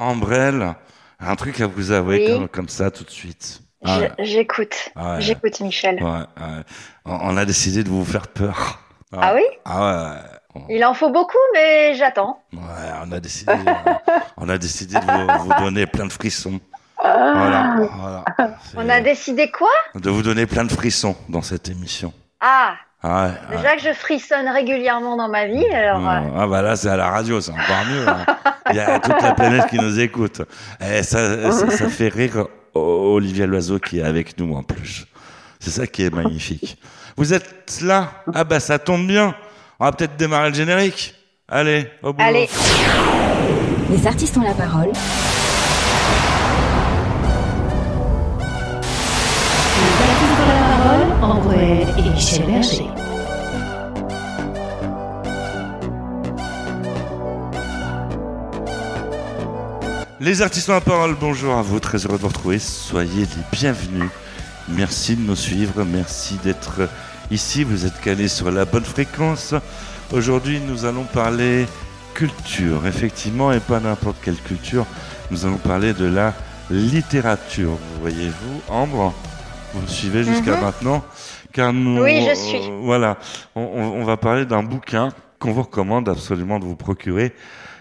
Ambrelle, un truc à vous avouer Oui. comme, comme ça tout de suite. Ah, J'écoute. Ah ouais. J'écoute, Michel. ouais, ouais. On on a décidé de vous faire peur. Ah oui? Ah ouais. Il en faut beaucoup, mais j'attends. Ouais, on a décidé, euh, on a décidé de vous, vous donner plein de frissons. Voilà, voilà. On a décidé quoi? De vous donner plein de frissons dans cette émission. Ah, Ah, déjà que je frissonne régulièrement dans ma vie, alors... euh, Ah bah là c'est à la radio, c'est encore mieux. hein. Il y a toute la planète qui nous écoute. Et ça, ça, ça fait rire Olivia Loiseau qui est avec nous en plus. C'est ça qui est magnifique. Vous êtes là? Ah bah ça tombe bien. On va peut-être démarrer le générique. Allez, au boulot. Allez, Les artistes ont la parole. Et Michel Berger. Les artistes la parole, bonjour à vous, très heureux de vous retrouver. Soyez les bienvenus. Merci de nous suivre, merci d'être ici. Vous êtes calés sur la bonne fréquence. Aujourd'hui, nous allons parler culture, effectivement, et pas n'importe quelle culture. Nous allons parler de la littérature. Vous voyez-vous, Ambre Vous me suivez jusqu'à Mhm. maintenant? Car nous, Oui, je suis. euh, voilà, on, va parler d'un bouquin qu'on vous recommande absolument de vous procurer.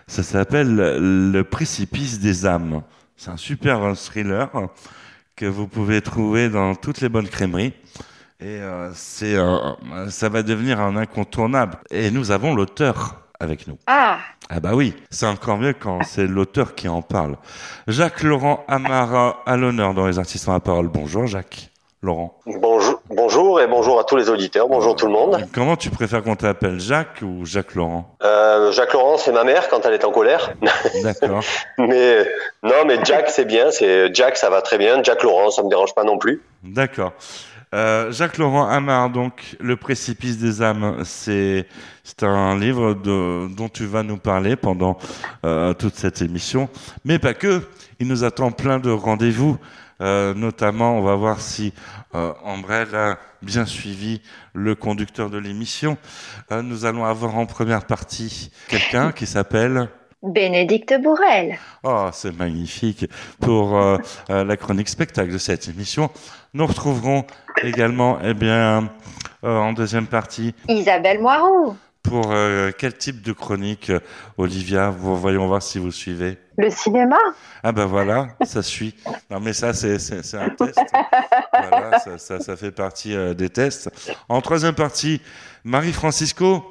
Ça s'appelle Le précipice des âmes. C'est un super thriller que vous pouvez trouver dans toutes les bonnes crèmeries. Et euh, c'est, euh, ça va devenir un incontournable. Et nous avons l'auteur avec nous. ah, Ah bah oui, c'est encore mieux quand c'est l'auteur qui en parle. Jacques Laurent Amara à l'honneur dans les artistes en la parole. Bonjour Jacques. Laurent. Bonjour, bonjour et bonjour à tous les auditeurs. Bonjour tout le monde. Comment tu préfères qu'on t'appelle Jacques ou Jacques Laurent? Euh, Jacques Laurent, c'est ma mère quand elle est en colère. D'accord. mais non, mais Jack, c'est bien. C'est Jack, ça va très bien. Jack Laurent, ça me dérange pas non plus. D'accord. Euh, Jacques Laurent Amar, donc Le précipice des âmes, c'est c'est un livre de, dont tu vas nous parler pendant euh, toute cette émission, mais pas que. Il nous attend plein de rendez-vous. Euh, notamment, on va voir si euh, Ambrelle a bien suivi le conducteur de l'émission. Euh, nous allons avoir en première partie quelqu'un qui s'appelle Bénédicte Bourrel. Oh, c'est magnifique pour euh, la chronique spectacle de cette émission. Nous retrouverons également, eh bien, en deuxième partie, Isabelle Moirou. Pour euh, quel type de chronique, euh, Olivia? Vous- Voyons voir si vous suivez. Le cinéma? Ah ben voilà, ça suit. Non mais ça, c'est un test. Voilà, ça, ça, ça fait partie euh, des tests. En troisième partie, Marie-Francisco,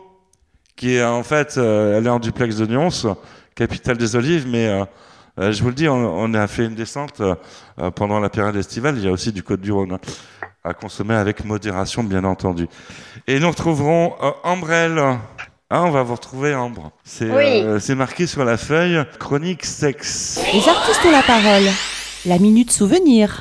qui est en fait, euh, elle est en duplex de Nyons, capitale des olives, mais je vous le dis, on, on a fait une descente pendant la période estivale. Il y a aussi du Côte du Rhône hein, à consommer avec modération, bien entendu. Et nous retrouverons euh, Ambrelle. Ah, on va vous retrouver Ambre. C'est Oui. euh, c'est marqué sur la feuille chronique sexe. Les artistes ont la parole. La minute souvenir.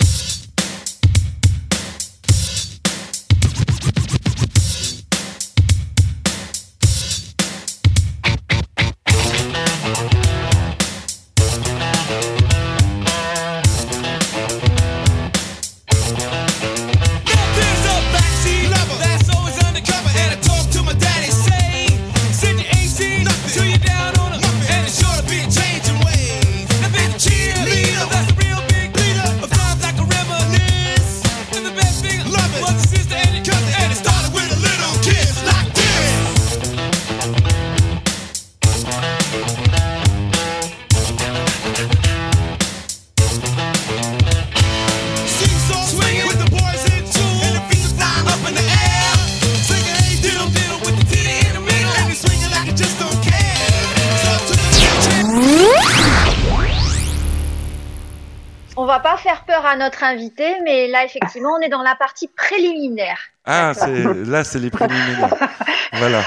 Invité, mais là, effectivement, on est dans la partie préliminaire. Ah, c'est là, c'est les préliminaires. voilà.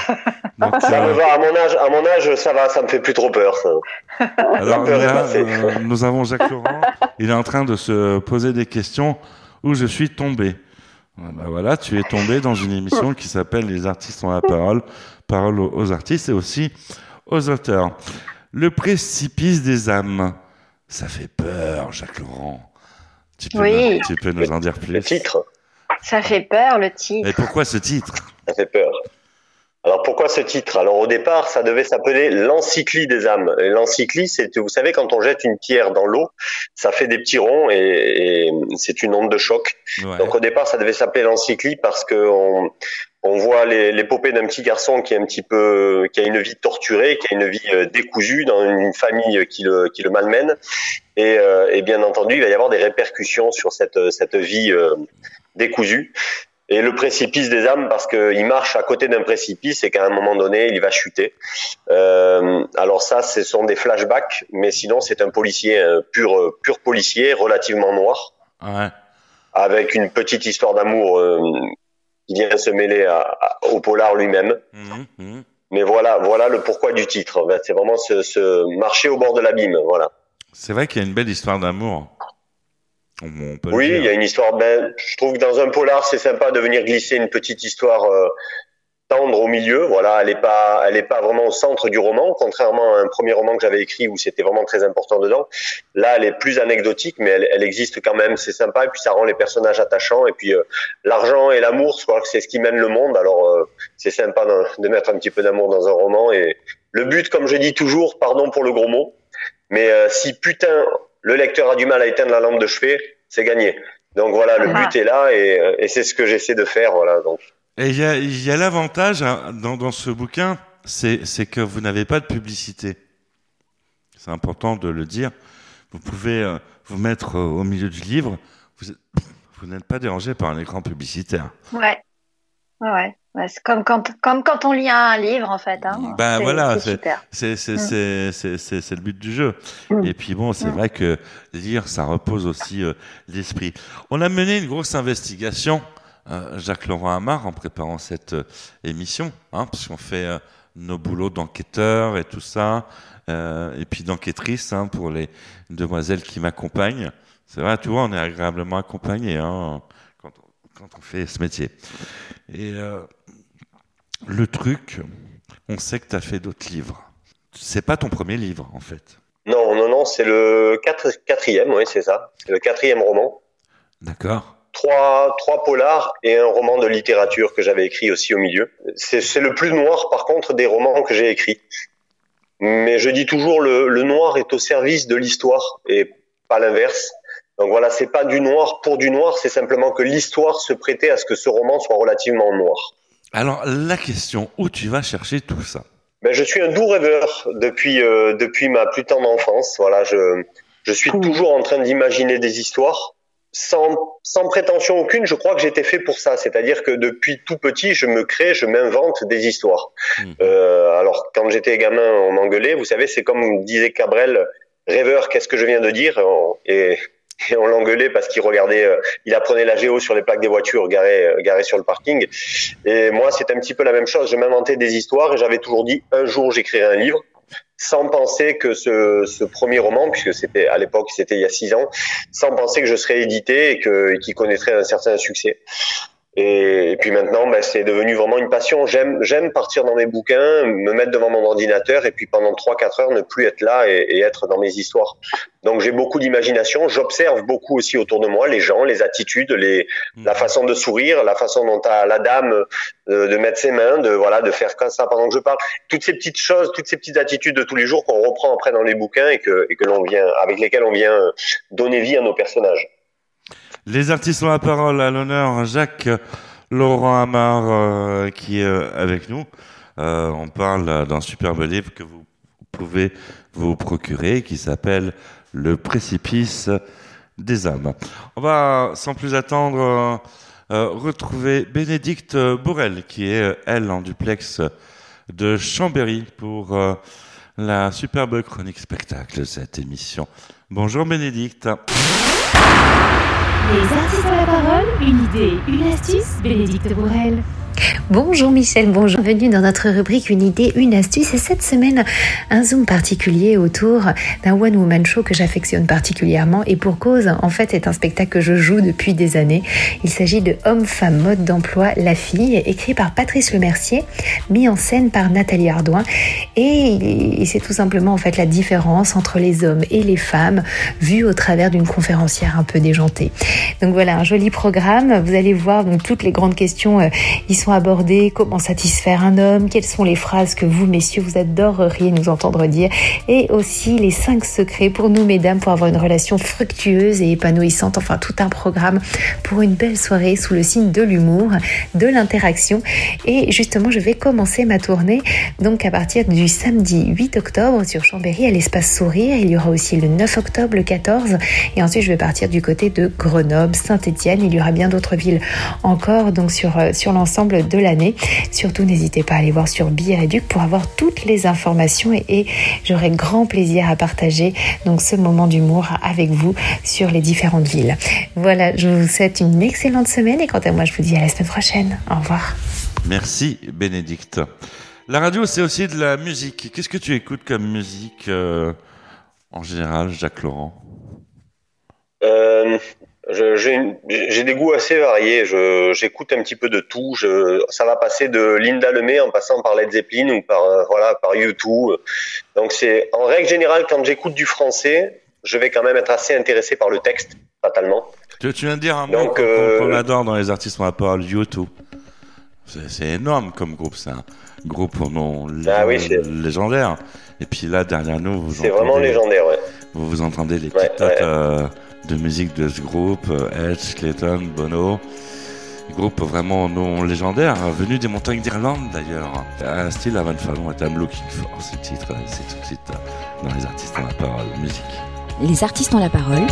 Donc, Ça euh, à mon âge. À mon âge, ça va. Ça me fait plus trop peur. Ça. alors peur là, euh, nous avons Jacques Laurent. Il est en train de se poser des questions où je suis tombé. Ah bah voilà, tu es tombé dans une émission qui s'appelle Les artistes ont la parole, parole aux artistes et aussi aux auteurs. Le précipice des âmes, ça fait peur, Jacques Laurent. Tu peux, Oui. nous, tu peux nous en dire plus Le titre, Ça fait peur, le titre. Et pourquoi ce titre? Ça fait peur. Alors pourquoi ce titre? Alors au départ, ça devait s'appeler l'encyclie des âmes. L'encyclie, c'est, vous savez, quand on jette une pierre dans l'eau, ça fait des petits ronds et, et c'est une onde de choc. Ouais. Donc au départ, ça devait s'appeler l'encyclie parce que on, on voit l'épopée d'un petit garçon qui est un petit peu, qui a une vie torturée, qui a une vie euh, décousue dans une famille qui le, qui le malmène. Et, euh, et bien entendu, il va y avoir des répercussions sur cette, cette vie euh, décousue. Et le précipice des âmes parce qu'il marche à côté d'un précipice et qu'à un moment donné, il va chuter. Euh, alors ça, ce sont des flashbacks, mais sinon, c'est un policier, un pur, pur policier, relativement noir Ouais. avec une petite histoire d'amour euh, qui vient se mêler à- à- au polar lui-même. Mhm, mhm. Mais voilà, voilà le pourquoi du titre. C'est vraiment ce, ce marcher au bord de l'abîme. Voilà. C'est vrai qu'il y a une belle histoire d'amour. On, on peut le Oui, il y a une histoire. Ben, je trouve que dans un polar, c'est sympa de venir glisser une petite histoire euh, tendre au milieu. Voilà, elle est pas, elle est pas vraiment au centre du roman, contrairement à un premier roman que j'avais écrit où c'était vraiment très important dedans. Là, elle est plus anecdotique, mais elle, elle existe quand même. C'est sympa et puis ça rend les personnages attachants. Et puis euh, l'argent et l'amour, je crois que c'est ce qui mène le monde. Alors euh, c'est sympa de, de mettre un petit peu d'amour dans un roman. Et le but, comme je dis toujours, pardon pour le gros mot, mais euh, si putain le lecteur a du mal à éteindre la lampe de chevet, c'est gagné. Donc voilà, le Ah. but est là et, euh, et c'est ce que j'essaie de faire. Voilà. Donc Et il y a, l'avantage hein, dans, dans ce bouquin, c'est que vous n'avez pas de publicité. C'est important de le dire. Vous pouvez euh, vous mettre euh, au milieu du livre. Vous, êtes- vous n'êtes pas dérangé par un écran publicitaire. Ouais. Ouais, c'est comme quand, comme quand on lit un livre, en fait. Hein. Ben C'est- voilà, c'est le but du jeu. Mm. Et puis bon, c'est Mm. vrai que lire, ça repose aussi euh, l'esprit. On a mené une grosse investigation, euh, Jacques Laurent Amar, en préparant cette euh, émission, hein, parce qu'on fait euh, nos boulots d'enquêteurs et tout ça, euh, et puis d'enquêtrice hein, pour les demoiselles qui m'accompagnent. C'est vrai, tu vois, on est agréablement accompagnés hein, quand, on, quand on fait ce métier. Et euh, le truc, on sait que tu as fait d'autres livres. C'est pas ton premier livre, en fait. non, non, non, c'est le quatre- quatrième, oui, c'est ça. C'est le quatrième roman. D'accord Trois, trois polars et un roman de littérature que j'avais écrit aussi au milieu. C'est c'est le plus noir, par contre, des romans que j'ai écrits. Mais je dis toujours, le, le noir est au service de l'histoire et pas l'inverse. Donc voilà, c'est pas du noir pour du noir, c'est simplement que l'histoire se prêtait à ce que ce roman soit relativement noir. Alors, la question, où tu vas chercher tout ça? Ben, je suis un doux rêveur depuis euh, depuis ma plus tendre enfance. Voilà, je je suis toujours en train d'imaginer des histoires sans sans prétention aucune. Je crois que j'étais fait pour ça, c'est-à-dire que depuis tout petit, je me crée, je m'invente des histoires. Mhm. Euh, alors quand j'étais gamin, on m'engueulait. Vous savez, c'est comme disait Cabrel, rêveur, qu'est-ce que je viens de dire? Et et on l'engueulait parce qu'il regardait, euh, il apprenait la géo sur les plaques des voitures garées, euh, garées sur le parking. Et moi, c'était un petit peu la même chose. Je m'inventais des histoires et j'avais toujours dit un jour j'écrirai un livre, sans penser que ce, premier roman, puisque c'était à l'époque, c'était il y a six ans, sans penser que je serais édité et que et qu'il connaîtrait un certain succès. Et, et puis maintenant, ben, c'est devenu vraiment une passion. J'aime, j'aime partir dans mes bouquins, me mettre devant mon ordinateur et puis pendant trois, quatre heures ne plus être là et, et être dans mes histoires. Donc j'ai beaucoup d'imagination. J'observe beaucoup aussi autour de moi les gens, les attitudes, les, la façon de sourire, la façon dont a la dame euh, de mettre ses mains, de voilà, de faire comme ça pendant que je parle. Toutes ces petites choses, toutes ces petites attitudes de tous les jours qu'on reprend après dans les bouquins et que, et que l'on vient, avec lesquelles on vient donner vie à nos personnages. Les artistes ont la parole à l'honneur. Jacques Laurent Amar euh, qui est euh, avec nous. Euh, on parle d'un superbe livre que vous pouvez vous procurer qui s'appelle Le précipice des âmes. On va sans plus attendre euh, retrouver Bénédicte Bourrel qui est elle en duplex de Chambéry pour la superbe chronique spectacle de cette émission. Bonjour Bénédicte. Les artistes ont la parole, une idée, une astuce, Bénédicte Bourrel. Bonjour Michel, bonjour. Bienvenue dans notre rubrique Une idée, une astuce. Et cette semaine, un zoom particulier autour d'un One Woman Show que j'affectionne particulièrement. Et pour cause, en fait, c'est un spectacle que je joue depuis des années. Il s'agit de Homme-Femme Mode d'Emploi, La Fille, écrit par Patrice Lemercier, mis en scène par Nathalie Ardouin. Et c'est tout simplement, en fait, la différence entre les hommes et les femmes, vue au travers d'une conférencière un peu déjantée. Donc voilà, un joli programme. Vous allez voir, donc toutes les grandes questions, euh, y sont sont abordées, comment satisfaire un homme, quelles sont les phrases que vous, messieurs, vous adoreriez nous entendre dire, et aussi les cinq secrets pour nous, mesdames, pour avoir une relation fructueuse et épanouissante, enfin tout un programme pour une belle soirée sous le signe de l'humour, de l'interaction. Et justement, je vais commencer ma tournée donc à partir du samedi 8 octobre sur Chambéry à l'espace Sourire. Il y aura aussi le 9 octobre, le 14, et ensuite je vais partir du côté de Grenoble, Saint-Étienne. Il y aura bien d'autres villes encore donc sur, euh, sur l'ensemble de l'année. Surtout, n'hésitez pas à aller voir sur Billet Duc pour avoir toutes les informations et, et j'aurai grand plaisir à partager donc ce moment d'humour avec vous sur les différentes villes. Voilà, je vous souhaite une excellente semaine et quant à moi, je vous dis à la semaine prochaine. Au revoir. Merci Bénédicte. La radio, c'est aussi de la musique. Qu'est-ce que tu écoutes comme musique euh, en général, Jacques Laurent? Euh, J'ai des goûts assez variés. J'écoute un petit peu de tout. Je, ça va passer de Linda Lemay en passant par Led Zeppelin ou par euh, voilà par U2. Donc c'est en règle générale quand j'écoute du français, je vais quand même être assez intéressé par le texte, fatalement. tu, tu viens de dire un mot qu'on euh, qu'on adore dans les artistes on parole, YouTube. C'est c'est énorme comme groupe, c'est un groupe au nom Ah oui, légendaire. Et puis là, derrière nous, vous C'est vraiment entendez- légendaire, ouais. Vous, vous entendez les Ouais, euh, de musique de ce groupe, euh, Edge, Clayton, Bono. Groupe vraiment non légendaire, euh, venu des montagnes d'Irlande d'ailleurs. Un style à Van Fallon et I'm Looking For, ce titre, c'est tout de euh, dans les artistes en la parole, musique. Les artistes ont la parole.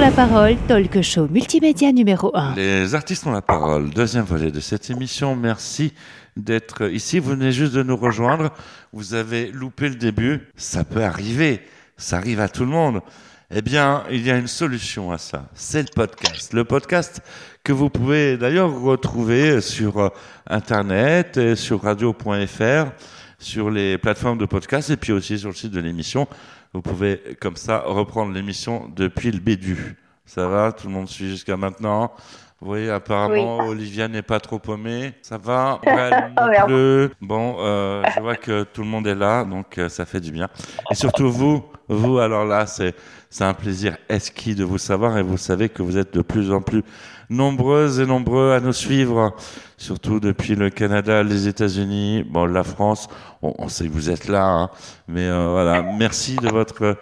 La parole, talk show multimédia numéro 1. Les artistes ont la parole. Deuxième volet de cette émission. Merci d'être ici. Vous venez juste de nous rejoindre. Vous avez loupé le début. Ça peut arriver. Ça arrive à tout le monde. Eh bien, il y a une solution à ça. C'est le podcast. Le podcast que vous pouvez d'ailleurs retrouver sur euh, Internet, et sur radio.fr, sur les plateformes de podcast et puis aussi sur le site de l'émission. Vous pouvez comme ça reprendre l'émission depuis le début. Ça va? Tout le monde suit jusqu'à maintenant? Vous voyez, apparemment, Olivia n'est pas trop paumée. Ça va? Bon, euh, je vois que tout le monde est là, donc euh, ça fait du bien. Et surtout vous, vous, alors là, c'est c'est un plaisir esquis de vous savoir et vous savez que vous êtes de plus en plus nombreuses et nombreux à nous suivre, surtout depuis le Canada, les États-Unis, bon, la France. On, on sait que vous êtes là, hein, mais euh, voilà, merci de votre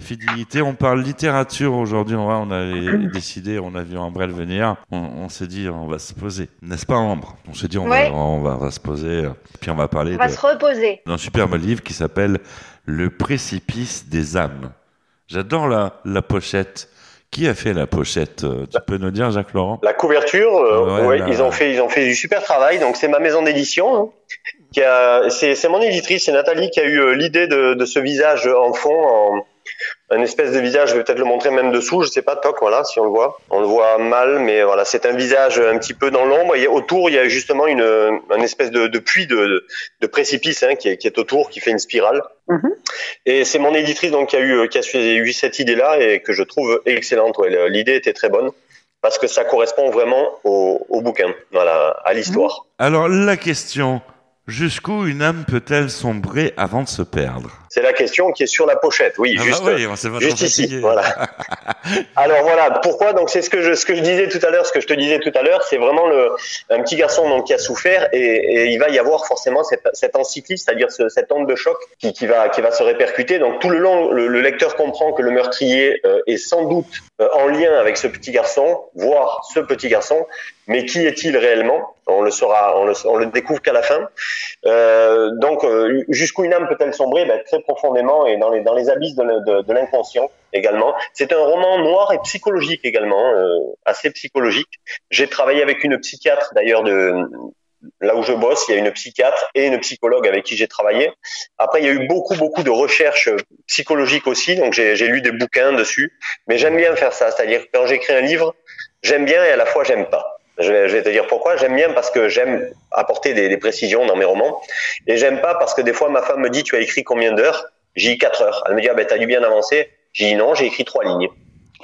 fidélité. On parle littérature aujourd'hui. On, avait décidé, on a vu Ambrelle venir. On, on s'est dit, on va se poser, n'est-ce pas, Ambre? On s'est dit, on, Ouais. va, on, va, on va se poser. euh, Puis on va parler On va de- se reposer. d'un superbe livre qui s'appelle Le précipice des âmes. J'adore la, la pochette. Qui a fait la pochette euh, Tu peux nous dire, Jacques Laurent? La couverture, euh, Ouais, ouais, là. ils ont fait, ils ont fait du super travail. Donc c'est ma maison d'édition. hein, c'est, mon éditrice, c'est Nathalie qui a eu euh, l'idée de, de ce visage en fond, en, un espèce de visage. Je vais peut-être le montrer même dessous. Je sais pas, toc, voilà, si on le voit. On le voit mal, mais voilà, c'est un visage un petit peu dans l'ombre. Et autour, il y a justement une, un espèce de, de puits de, de, de précipice hein, qui, est, qui est autour, qui fait une spirale. Mhm. Et c'est mon éditrice donc qui a eu, qui a eu cette idée-là et que je trouve excellente. Ouais, l'idée était très bonne parce que ça correspond vraiment au, au bouquin, voilà, à l'histoire. Alors, la question jusqu'où une âme peut-elle sombrer avant de se perdre C'est la question qui est sur la pochette, oui, Ah bah juste, oui, on juste trop ici, voilà. Alors voilà, pourquoi Donc c'est ce que je ce que je disais tout à l'heure, ce que je te disais tout à l'heure, c'est vraiment le un petit garçon donc qui a souffert et, et il va y avoir forcément cette cette c'est-à-dire ce, cette onde de choc qui, qui va qui va se répercuter. Donc tout le long, le, le lecteur comprend que le meurtrier euh, est sans doute euh, en lien avec ce petit garçon, voire ce petit garçon, mais qui est-il réellement? On le saura, on le, on le découvre qu'à la fin. Euh, donc euh, jusqu'où une âme peut-elle sombrer? Ben, Très profondément et dans les dans les abysses de, l'inconscient également. C'est un roman noir et psychologique également, euh, assez psychologique. J'ai travaillé avec une psychiatre d'ailleurs de là où je bosse, il y a une psychiatre et une psychologue avec qui j'ai travaillé. Après, il y a eu beaucoup beaucoup de recherches psychologiques aussi, donc j'ai lu des bouquins dessus. Mais j'aime bien faire ça, c'est-à-dire quand j'écris un livre, j'aime bien et à la fois j'aime pas. Je vais, je vais te dire pourquoi. J'aime bien parce que j'aime apporter des, des précisions dans mes romans. Et j'aime pas parce que des fois ma femme me dit tu as écrit combien d'heures? J'ai dit 4 heures. Elle me dit ah ben t'as dû bien avancer. J'ai dit non, j'ai écrit trois lignes.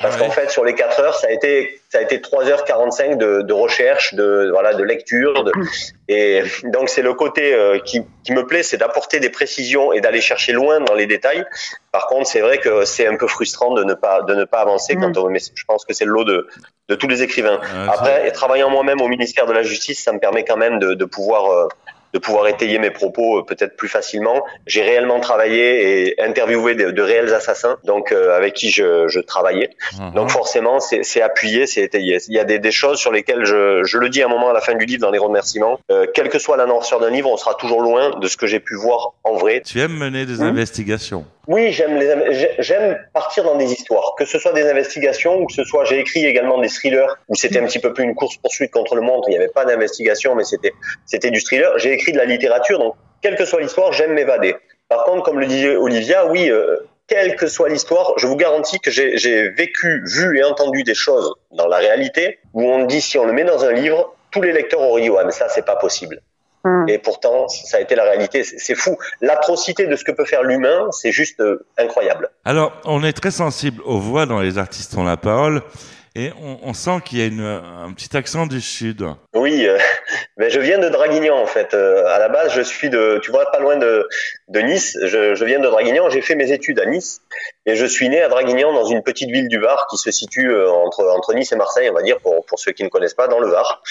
Parce ouais. qu'en fait sur les 4 heures ça a été ça a été 3h45 de, de recherche, de voilà de lecture. De, et donc c'est le côté euh, qui, qui me plaît, c'est d'apporter des précisions et d'aller chercher loin dans les détails. Par contre c'est vrai que c'est un peu frustrant de ne pas de ne pas avancer Mm. quand on, mais je pense que c'est le lot de de tous les écrivains. Après, et travaillant moi-même au ministère de la Justice, ça me permet quand même de, de pouvoir euh, de pouvoir étayer mes propos euh, peut-être plus facilement. J'ai réellement travaillé et interviewé de, de réels assassins, donc euh, avec qui je, je travaillais. Mhm. Donc forcément, c'est appuyé, c'est étayé. Il y a des, des choses sur lesquelles je, je le dis à un moment à la fin du livre dans les remerciements. Euh, quelle que soit la noirceur d'un livre, on sera toujours loin de ce que j'ai pu voir en vrai. Tu aimes mener des Hmm investigations Oui, j'aime partir dans des histoires, que ce soit des investigations ou que ce soit j'ai écrit également des thrillers où c'était un petit peu plus une course poursuite contre le monde, il n'y avait pas d'investigation mais c'était c'était du thriller. J'ai écrit de la littérature donc quelle que soit l'histoire, j'aime m'évader. Par contre, comme le disait Olivia, oui, euh, quelle que soit l'histoire, je vous garantis que j'ai j'ai vécu, vu et entendu des choses dans la réalité où on dit si on le met dans un livre, tous les lecteurs auraient dit ouais mais ça c'est pas possible. Hmm. Et pourtant, ça a été la réalité. C'est fou. L'atrocité de ce que peut faire l'humain, c'est juste euh, incroyable. Alors, on est très sensible aux voix dans les artistes ont la parole et on, on sent qu'il y a une, un petit accent du sud. Oui, euh, mais je viens de Draguignan en fait. Euh, à la base, je suis de, tu vois, pas loin de, de Nice. Je, je viens de Draguignan. J'ai fait mes études à Nice et je suis né à Draguignan dans une petite ville du Var qui se situe euh, entre entre Nice et Marseille, on va dire pour pour ceux qui ne connaissent pas, dans le Var,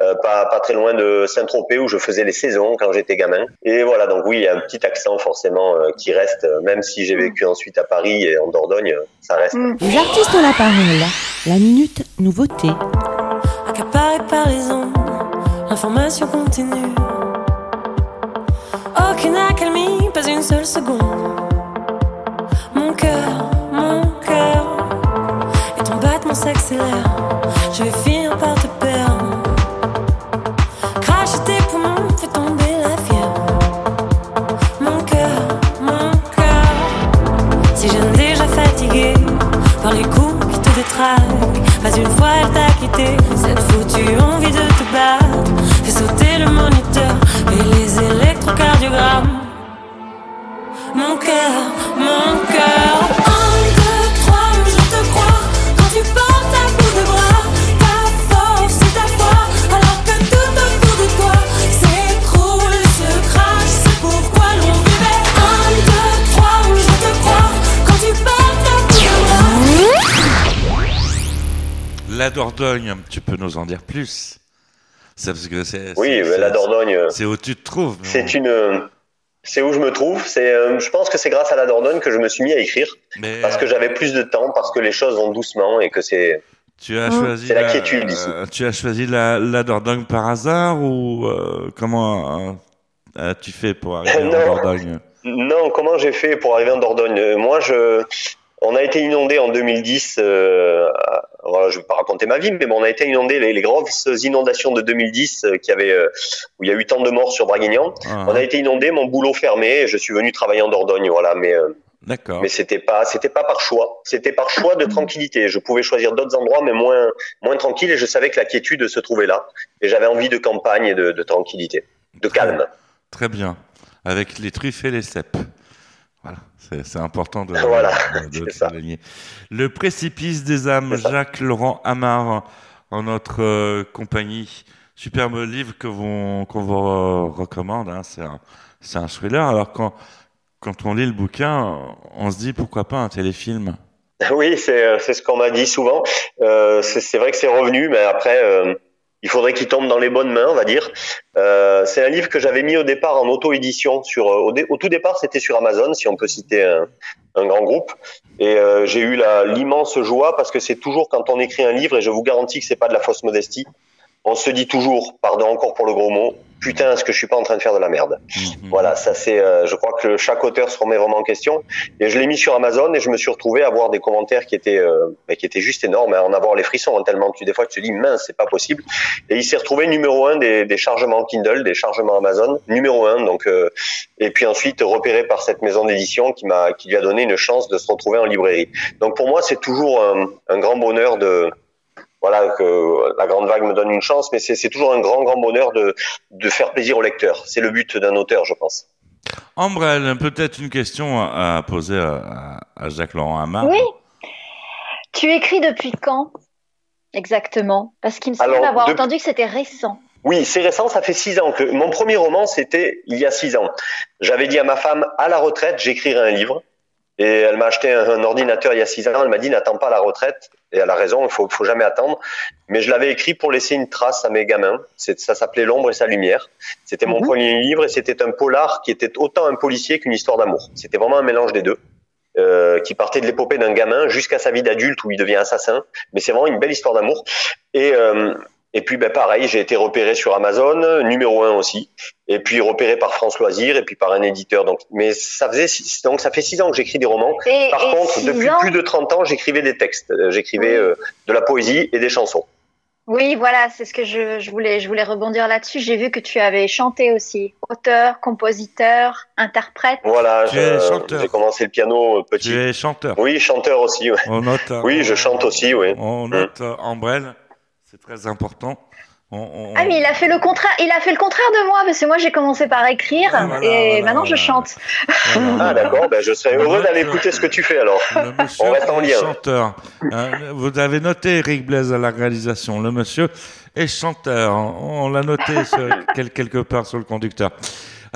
Euh, pas pas très loin de Saint-Tropez où je faisais les saisons quand j'étais gamin. Et voilà, donc oui, il y a un petit accent forcément euh, qui reste, euh, même si j'ai vécu ensuite à Paris et en Dordogne, euh, ça reste. Mm. Les artistes ont la parole. La minute nouveauté. accaparé par les ondes, l'information continue. Aucune accalmie, pas une seule seconde. Mon cœur, mon cœur, temps s'accélère. Je vais finir Dordogne, tu peux nous en dire plus C'est parce que c'est. Oui, la Dordogne, euh, C'est où tu te trouves. c'est une. euh, C'est où je me trouve. C'est, euh, je pense que c'est grâce à la Dordogne que je me suis mis à écrire Mais, parce que j'avais plus de temps, parce que les choses vont doucement et que c'est. Tu as Mm. choisi. C'est la quiétude ici. tu as choisi la, la Dordogne par hasard ou euh, comment euh, as-tu fait pour arriver en. Dordogne? Non, comment j'ai fait pour arriver en Dordogne? Moi, je, on a été inondé en 2010. Euh, voilà, je vais pas raconter ma vie, mais bon, on a été inondé les, les grosses inondations de 2010 euh, qui avaient, euh, où il y a eu tant de morts sur Draguignan. Ah, On a été inondé, mon boulot fermé, et je suis venu travailler en Dordogne, voilà. Mais D'accord. mais c'était pas, c'était pas par choix. C'était par choix de tranquillité. Je pouvais choisir d'autres endroits, mais moins moins tranquille, et je savais que la quiétude se trouvait là. Et j'avais envie de campagne et de, de tranquillité, de calme. Très bien. Avec les truffes et les cèpes. Voilà, c'est important de, Voilà, de, de ça. Le précipice des âmes. Jacques Laurent Amar, en notre euh, compagnie. Superbe livre que vous, qu'on vous recommande. Hein. C'est un, c'est un thriller. Alors quand, quand on lit le bouquin, on se dit pourquoi pas un téléfilm? Oui, c'est euh, c'est ce qu'on m'a dit souvent. Euh, c'est c'est vrai que c'est revenu, mais après, euh, il faudrait qu'il tombe dans les bonnes mains, on va dire. Euh, c'est un livre que j'avais mis au départ en auto-édition. Sur euh, au, tout départ, c'était sur Amazon, si on peut citer un, grand groupe. Et euh, j'ai eu l'immense joie parce que c'est toujours quand on écrit un livre, et je vous garantis que c'est pas de la fausse modestie. On se dit toujours, pardon encore pour le gros mot, putain, est-ce que je suis pas en train de faire de la merde Mhm. voilà, ça c'est, euh, je crois que chaque auteur se remet vraiment en question. Et je l'ai mis sur Amazon et je me suis retrouvé à avoir des commentaires qui étaient, euh, qui étaient juste énormes, à en avoir les frissons hein, tellement tu des fois tu te dis mince, c'est pas possible. Et il s'est retrouvé numéro un des, des chargements Kindle, des chargements Amazon, numéro un. Donc, euh, et puis ensuite repéré par cette maison d'édition qui m'a, qui lui a donné une chance de se retrouver en librairie. Donc pour moi c'est toujours un, un grand bonheur de voilà que la grande vague me donne une chance, mais c'est toujours un grand grand bonheur de de faire plaisir au lecteur. C'est le but d'un auteur, je pense. Ambrelle, peut-être une question à, poser à, à Jacques Laurent Amar. Oui. Tu écris depuis quand exactement? Parce qu'il me semble Alors, avoir entendu que c'était récent. Oui, c'est récent, ça fait six ans que mon premier roman, c'était il y a six ans. J'avais dit à ma femme, à la retraite, j'écrirai un livre. Et elle m'a acheté un, un ordinateur il y a six ans. Elle m'a dit, n'attends pas la retraite. Et elle a raison, il faut, faut jamais attendre. Mais je l'avais écrit pour laisser une trace à mes gamins. Ça s'appelait L'ombre et sa lumière. C'était mon Mhm. premier livre et c'était un polar qui était autant un policier qu'une histoire d'amour. C'était vraiment un mélange des deux. Euh, qui partait de l'épopée d'un gamin jusqu'à sa vie d'adulte où il devient assassin. Mais c'est vraiment une belle histoire d'amour. Et, euh, et puis, ben, pareil, j'ai été repéré sur Amazon, numéro un aussi. Et puis repéré par France Loisirs et puis par un éditeur. Donc, mais ça faisait six- donc ça fait six ans que j'écris des romans. Et, Par et contre, depuis ans- plus de 30 ans, j'écrivais des textes. Euh, J'écrivais Oui. euh, de la poésie et des chansons. Oui, voilà, c'est ce que je, je voulais, je voulais rebondir là-dessus. J'ai vu que tu avais chanté aussi, auteur, compositeur, interprète. Voilà, j'ai commencé le piano euh, petit. Tu es chanteur. Oui, chanteur aussi. ouais. On note. Oui, je chante aussi, oui. On note euh, Ambrelle. C'est très important. On, on- Ah mais il a fait le contraire, il a fait le contraire de moi parce que moi j'ai commencé par écrire Ah, voilà, et voilà, maintenant je chante. Voilà. Ah d'accord, ben, je serais heureux d'aller euh, écouter ce que tu fais alors. Le monsieur On reste en est lien. chanteur. Hein, vous avez noté Eric Blaise à la réalisation. Le monsieur est chanteur. On, on l'a noté sur- quel- quelque part sur le conducteur.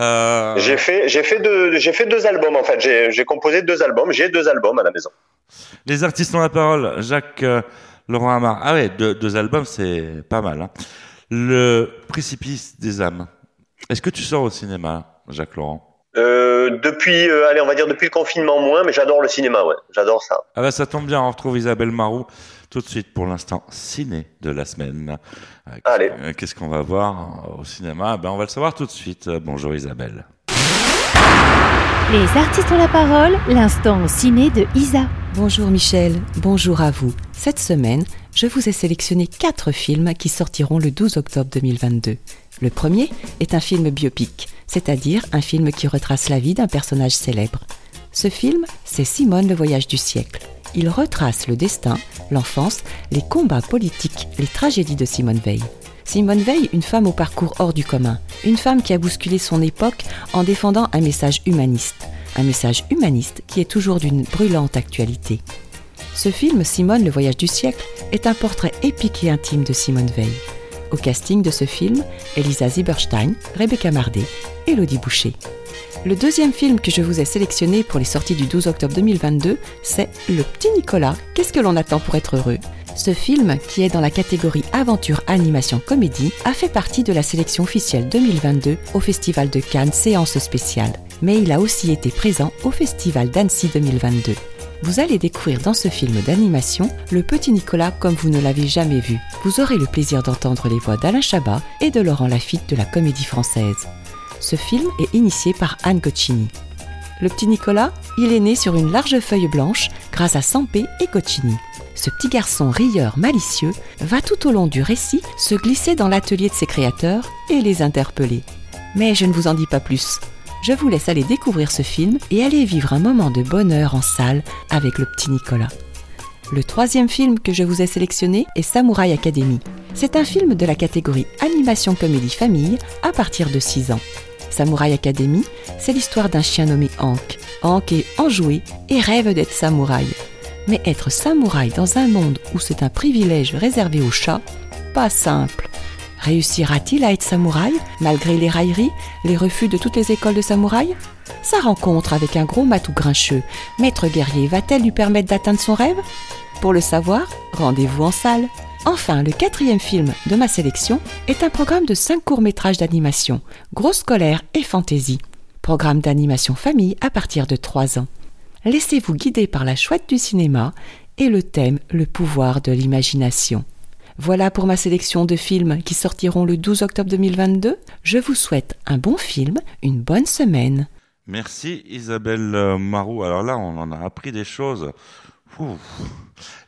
Euh, J'ai fait, j'ai fait deux, j'ai fait deux albums en fait. J'ai, j'ai composé deux albums. J'ai deux albums à la maison. les artistes ont la parole. Jacques euh, Laurent Amar. Ah ouais, deux, deux albums, c'est pas mal. hein. Le précipice des âmes. Est-ce que tu sors au cinéma, Jacques Laurent? Euh, depuis, euh, allez, on va dire depuis le confinement moins, mais j'adore le cinéma, ouais. J'adore ça. Ah bah ça tombe bien, on retrouve Isabelle Marou tout de suite pour l'instant ciné de la semaine. Euh, qu'est-ce- Allez. Qu'est-ce qu'on va voir au cinéma? Ben, On va le savoir tout de suite. Bonjour Isabelle. Les artistes ont la parole, l'instant ciné de Isa. Bonjour Michel, bonjour à vous. Cette semaine, je vous ai sélectionné quatre films qui sortiront le 12 octobre 2022. Le premier est un film biopic, c'est-à-dire un film qui retrace la vie d'un personnage célèbre. Ce film, c'est Simone le voyage du siècle. Il retrace le destin, l'enfance, les combats politiques, les tragédies de Simone Veil. Simone Veil, une femme au parcours hors du commun, une femme qui a bousculé son époque en défendant un message humaniste, un message humaniste qui est toujours d'une brûlante actualité. Ce film, Simone, le voyage du siècle, est un portrait épique et intime de Simone Veil. Au casting de ce film, Elisa Zieberstein, Rebecca Mardet, Elodie Boucher. Le deuxième film que je vous ai sélectionné pour les sorties du 12 octobre 2022, c'est Le Petit Nicolas, qu'est-ce que l'on attend pour être heureux? Ce film, qui est dans la catégorie aventure animation comédie, a fait partie de la sélection officielle 2022 au Festival de Cannes séance spéciale. Mais il a aussi été présent au Festival d'Annecy 2022. Vous allez découvrir dans ce film d'animation le petit Nicolas comme vous ne l'avez jamais vu. Vous aurez le plaisir d'entendre les voix d'Alain Chabat et de Laurent Lafitte de la comédie française. Ce film est initié par Anne Gocchini. Le petit Nicolas, il est né sur une large feuille blanche grâce à Sampé et Gocchini. Ce petit garçon rieur malicieux va tout au long du récit se glisser dans l'atelier de ses créateurs et les interpeller. Mais je ne vous en dis pas plus. Je vous laisse aller découvrir ce film et aller vivre un moment de bonheur en salle avec le petit Nicolas. Le troisième film que je vous ai sélectionné est Samouraï Academy. C'est un film de la catégorie animation comédie famille à partir de 6 ans. Samouraï Academy, c'est l'histoire d'un chien nommé Hank. Hank est enjoué et rêve d'être samouraï. Mais être samouraï dans un monde où c'est un privilège réservé aux chats, pas simple. Réussira-t-il à être samouraï malgré les railleries, les refus de toutes les écoles de samouraï? Sa rencontre avec un gros matou grincheux, maître guerrier, va-t-elle lui permettre d'atteindre son rêve? Pour le savoir, rendez-vous en salle. Enfin, le quatrième film de ma sélection est un programme de 5 courts-métrages d'animation, grosse scolaire et fantaisie. Programme d'animation famille à partir de 3 ans. Laissez-vous guider par la chouette du cinéma et le thème le pouvoir de l'imagination. Voilà pour ma sélection de films qui sortiront le 12 octobre 2022. Je vous souhaite un bon film, une bonne semaine. Merci Isabelle Marou. Alors là, on en a appris des choses. Ouh.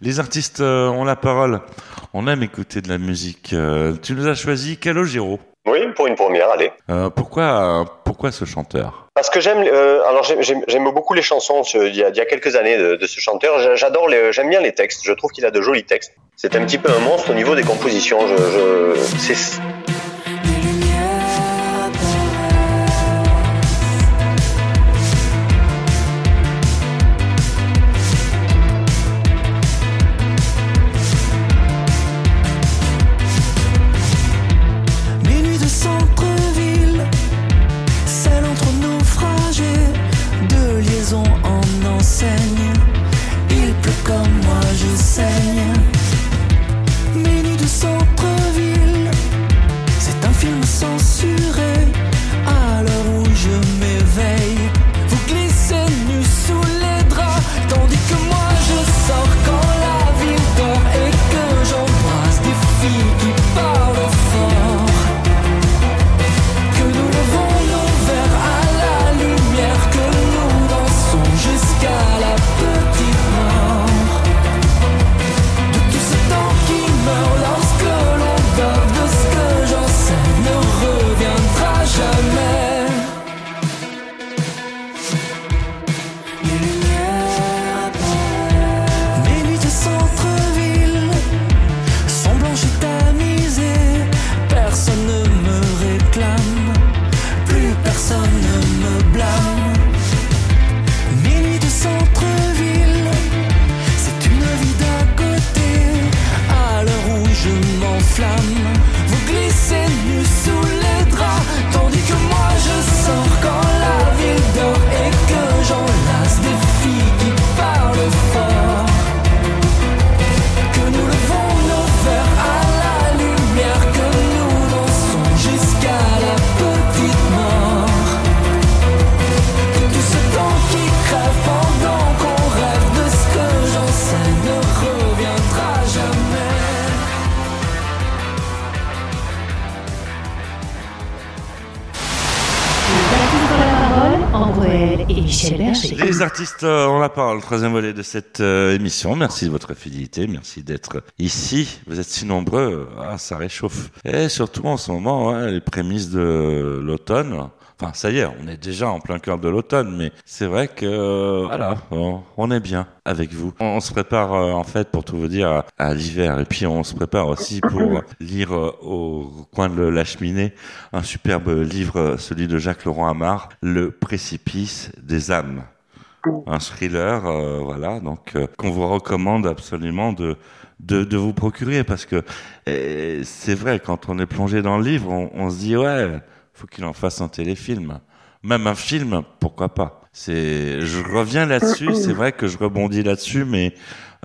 Les artistes euh, ont la parole. On aime écouter de la musique. Euh, tu nous as choisi Calogero. Oui, pour une première, allez. Euh, pourquoi, pourquoi ce chanteur? Parce que j'aime, euh, alors j'aime- beaucoup les chansons d'il y, a- d'il y a quelques années de, de ce chanteur. J'a- J'adore, j'aime bien les textes. Je trouve qu'il a de jolis textes. C'est un petit peu un monstre au niveau des compositions. Je, je, Artistes euh, ont la parole, le troisième volet de cette euh, émission. Merci de votre fidélité, merci d'être ici. Vous êtes si nombreux, ah, ça réchauffe. Et surtout en ce moment, hein, les prémices de l'automne. Enfin, ça y est, on est déjà en plein cœur de l'automne, mais c'est vrai que euh, voilà, on, est bien avec vous. On, se prépare euh, en fait, pour tout vous dire, à, l'hiver, et puis on se prépare aussi pour lire euh, au coin de la cheminée un superbe livre, euh, celui de Jacques Laurent Amar, Le précipice des âmes un thriller, euh, voilà, donc euh, qu'on vous recommande absolument de, de de vous procurer parce que euh, c'est vrai quand on est plongé dans le livre, on, on se dit ouais, faut qu'il en fasse un téléfilm, même un film, pourquoi pas. C'est, je reviens là-dessus, c'est vrai que je rebondis là-dessus, mais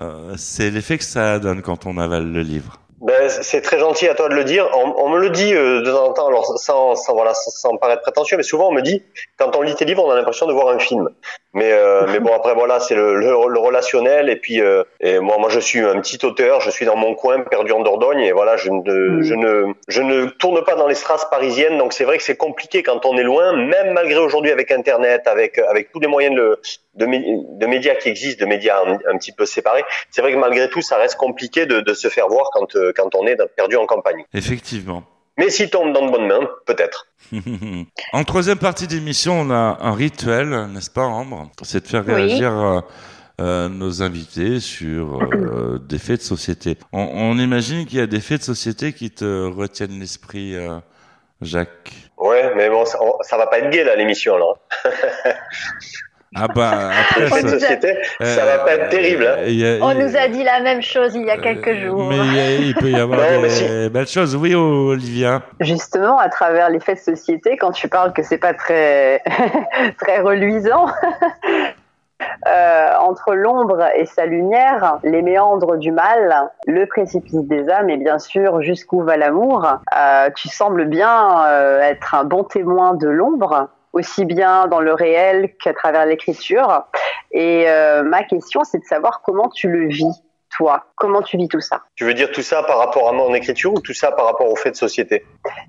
euh, c'est l'effet que ça donne quand on avale le livre. Ben, c'est très gentil à toi de le dire. On, on me le dit euh, de temps en temps, alors sans, sans, voilà, sans, sans paraître prétentieux, mais souvent on me dit, quand on lit tes livres, on a l'impression de voir un film. Mais, euh, mais bon, après voilà, c'est le, le, le relationnel. Et puis, euh, et moi, moi, je suis un petit auteur, je suis dans mon coin, perdu en Dordogne, et voilà, je ne, je ne, je ne tourne pas dans les strass parisiennes. Donc c'est vrai que c'est compliqué quand on est loin, même malgré aujourd'hui avec Internet, avec, avec tous les moyens de, de, de médias qui existent, de médias un, un petit peu séparés. C'est vrai que malgré tout, ça reste compliqué de, de se faire voir quand, euh, quand on est perdu en campagne. Effectivement. Mais s'il tombe dans de bonnes mains, peut-être. en troisième partie d'émission, on a un rituel, n'est-ce pas, Ambre? C'est de faire Oui. réagir euh, euh, nos invités sur euh, des faits de société. On, on imagine qu'il y a des faits de société qui te retiennent l'esprit, euh, Jacques. Ouais, mais bon, ça, on- ça va pas être gay là l'émission là. Ah bah après, Les faits de ça, société, ça euh, va pas être terrible. hein. a- On nous a dit la même chose il y a quelques euh, jours. Mais il, y a- il peut y avoir Non, mais des si. belles choses. Oui, Olivia. Justement, à travers les faits de société, quand tu parles que c'est pas très très reluisant. euh, entre l'ombre et sa lumière, les méandres du mal, le précipice des âmes et bien sûr jusqu'où va l'amour, euh, tu sembles bien euh, être un bon témoin de l'ombre, aussi bien dans le réel qu'à travers l'écriture. Et euh, ma question, c'est de savoir comment tu le vis, toi. Comment tu vis tout ça? Tu veux dire tout ça par rapport à mon écriture ou tout ça par rapport aux faits de société?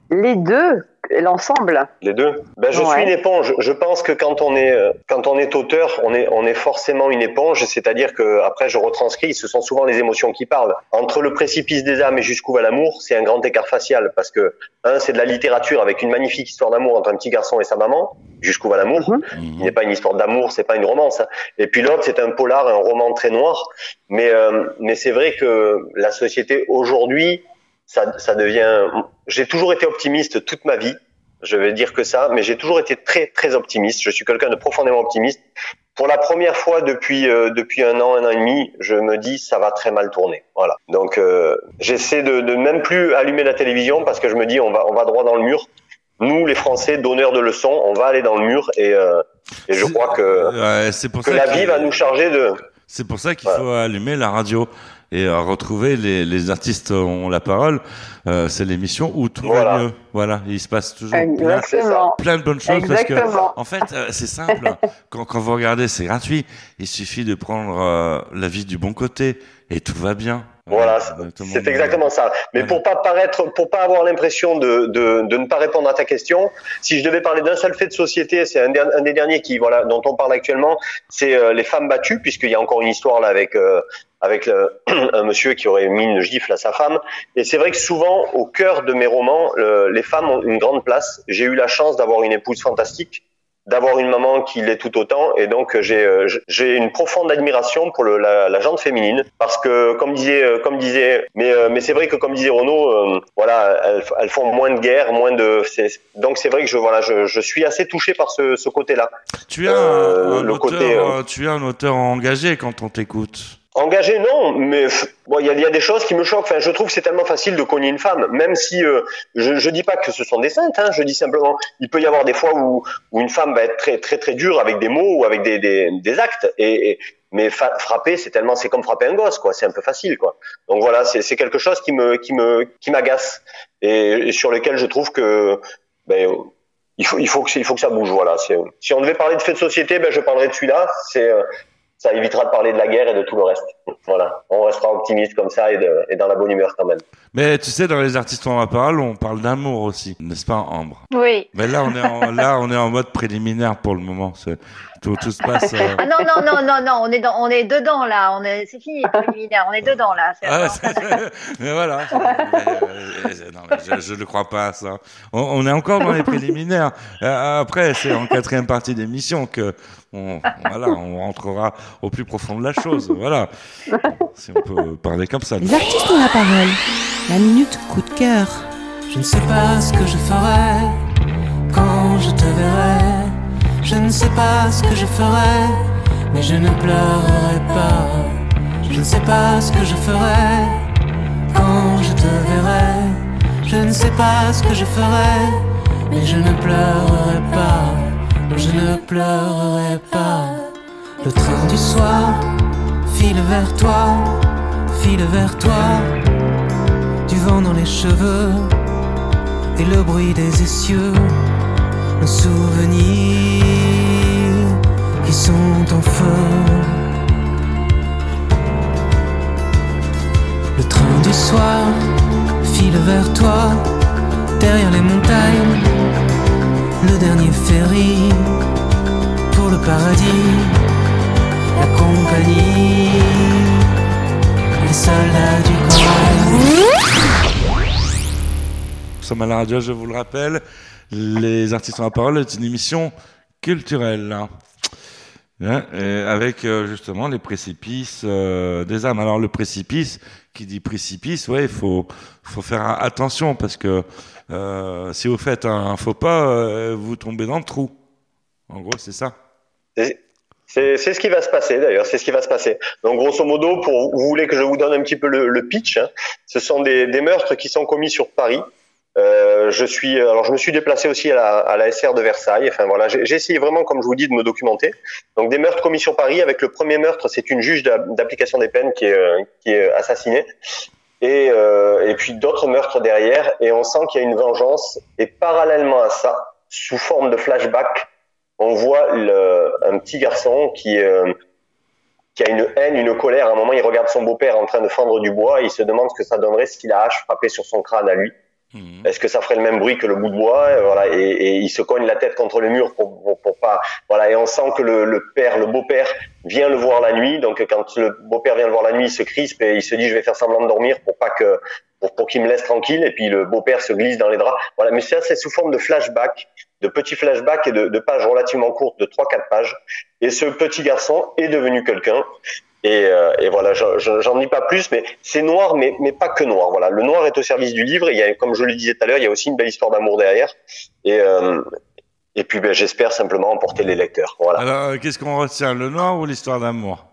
Les deux, l'ensemble. Les deux. Ben, je Ouais. suis une éponge. Je pense que quand on est euh, quand on est auteur, on est on est forcément une éponge. C'est-à-dire que après je retranscris, ce sont souvent les émotions qui parlent. Entre le précipice des âmes et jusqu'où va l'amour, c'est un grand écart facial parce que un c'est de la littérature avec une magnifique histoire d'amour entre un petit garçon et sa maman. Jusqu'où va l'amour? Mhm. Il n'est pas une histoire d'amour, c'est pas une romance. Et puis l'autre, c'est un polar, un roman très noir. Mais euh, mais c'est vrai que la société aujourd'hui, ça ça devient. J'ai toujours été optimiste toute ma vie. Je vais dire que ça, mais j'ai toujours été très très optimiste. Je suis quelqu'un de profondément optimiste. Pour la première fois depuis euh, depuis un an, un an et demi, je me dis ça va très mal tourner. Voilà. Donc euh, j'essaie de, de même plus allumer la télévision parce que je me dis on va on va droit dans le mur. Nous, les Français, donneurs de leçons, on va aller dans le mur et, euh, et je crois que, Ouais, c'est pour que ça la vie va nous charger de. C'est pour ça qu'il faut allumer la radio et euh, retrouver les, les artistes ont la parole. Euh, c'est l'émission où tout Voilà. va mieux. Voilà, il se passe toujours plein, Exactement. plein de bonnes choses parce que Exactement. en fait euh, c'est simple. quand, quand vous regardez, c'est gratuit. Il suffit de prendre euh, la vie du bon côté et tout va bien. Voilà, c'est- exactement ça. Mais pour pas paraître, pour pas avoir l'impression de, de, de ne pas répondre à ta question, si je devais parler d'un seul fait de société, c'est un, des derniers qui, voilà, dont on parle actuellement, c'est euh, les femmes battues, puisqu'il y a encore une histoire là avec euh, avec le- un monsieur qui aurait mis une gifle à sa femme. Et c'est vrai que souvent, au cœur de mes romans, le- les femmes ont une grande place. J'ai eu la chance d'avoir une épouse fantastique d'avoir une maman qui l'est tout autant et donc j'ai euh, une profonde admiration pour le, la, la gente féminine parce que comme disait euh, comme disait mais euh, mais c'est vrai que comme disait Renaud euh, voilà elles, elles font moins de guerre moins de donc c'est vrai que je voilà je, je suis assez touché par ce, ce côté là Tu as Euh, un, un le auteur, côté, euh, tu es un auteur engagé quand on t'écoute. Engagé, non, mais bon, il y a, des choses qui me choquent. Enfin, je trouve que c'est tellement facile de cogner une femme, même si euh, je, je dis pas que ce sont des saintes. Hein, je dis simplement, il peut y avoir des fois où, une femme va être très très très dure avec des mots ou avec des des, actes. Et, mais frapper, c'est tellement, c'est comme frapper un gosse, quoi. C'est un peu facile, quoi. Donc voilà, c'est quelque chose qui me qui me qui m'agace et, sur lequel je trouve que ben il faut il faut que ça bouge. Voilà. Si on devait parler de fait de société, ben je parlerais de celui-là. C'est euh, ça évitera de parler de la guerre et de tout le reste. Voilà, on restera optimiste comme ça et, de- et dans la bonne humeur quand même. Mais tu sais, dans les artistes ont la parole, on parle d'amour aussi, n'est-ce pas, Ambre? Oui. Mais là, on est en, là, on est en mode préliminaire pour le moment. Tout, tout se passe. euh, Ah non, non, non, non, non, on est, dans, on est dedans là, on est, c'est fini, les préliminaires, on est dedans là. Ah, mais voilà. Mais, euh, non, mais je, je ne crois pas à ça. On, on est encore dans les préliminaires. Euh, Après, c'est en quatrième partie d'émission que on, voilà, on rentrera au plus profond de la chose. Voilà. Si on peut parler comme ça. Les artistes ont la parole. La minute coup de cœur. Je ne sais pas ce que je ferai quand je te verrai. Je ne sais pas ce que je ferai, mais je ne pleurerai pas. Je ne sais pas ce que je ferai quand je te verrai. Je ne sais pas ce que je ferai, mais je ne pleurerai pas. Je ne pleurerai pas. Le train du soir file vers toi, file vers toi. Du vent dans les cheveux et le bruit des essieux, nos souvenirs qui sont en feu. Le train du soir file vers toi, derrière les montagnes, le dernier ferry pour le paradis, la compagnie, les soldats du corail. Nous sommes à la radio, je vous le rappelle. Les artistes ont la parole est une émission culturelle. hein. Hein, et avec euh, justement les précipices euh, des âmes. Alors le précipice, qui dit précipice, ouais, il faut, faut faire attention parce que euh, si vous faites un faux pas, euh, vous tombez dans le trou. En gros, c'est ça. C'est c'est- ce qui va se passer d'ailleurs, c'est ce qui va se passer. Donc grosso modo, pour vous voulez que je vous donne un petit peu le, le pitch, hein, ce sont des, des meurtres qui sont commis sur Paris. Euh, je suis, alors je me suis déplacé aussi à la, à la SR de Versailles. Enfin voilà, j'ai essayé vraiment, comme je vous dis, de me documenter. Donc des meurtres commis sur Paris. Avec le premier meurtre, c'est une juge d'a- d'application des peines qui est, qui est assassinée. Et, euh, et puis d'autres meurtres derrière. Et on sent qu'il y a une vengeance. Et parallèlement à ça, sous forme de flashback, on voit le, un petit garçon qui, euh, qui a une haine, une colère. À un moment, il regarde son beau-père en train de fendre du bois et il se demande ce que ça donnerait si la hache frappait sur son crâne à lui. Est-ce que ça ferait le même bruit que le bout de bois? Et Voilà, et, et il se cogne la tête contre le mur pour, pour, pour pas. Voilà, et on sent que le, le père, le beau-père, vient le voir la nuit. Donc quand le beau-père vient le voir la nuit, il se crispe et il se dit je vais faire semblant de dormir pour pas que pour, pour qu'il me laisse tranquille. Et puis le beau-père se glisse dans les draps. Voilà, mais ça c'est sous forme de flashback, de petits flashbacks et de, de pages relativement courtes, de 3-4 pages. Et ce petit garçon est devenu quelqu'un. Et, euh, et voilà, je- je- j'en dis pas plus, mais c'est noir, mais, mais pas que noir. Voilà, le noir est au service du livre. Et il y a, comme je le disais tout à l'heure, il y a aussi une belle histoire d'amour derrière. Et, euh, et puis, ben, j'espère simplement emporter les lecteurs. Voilà. Alors, euh, qu'est-ce qu'on retient, le noir ou l'histoire d'amour?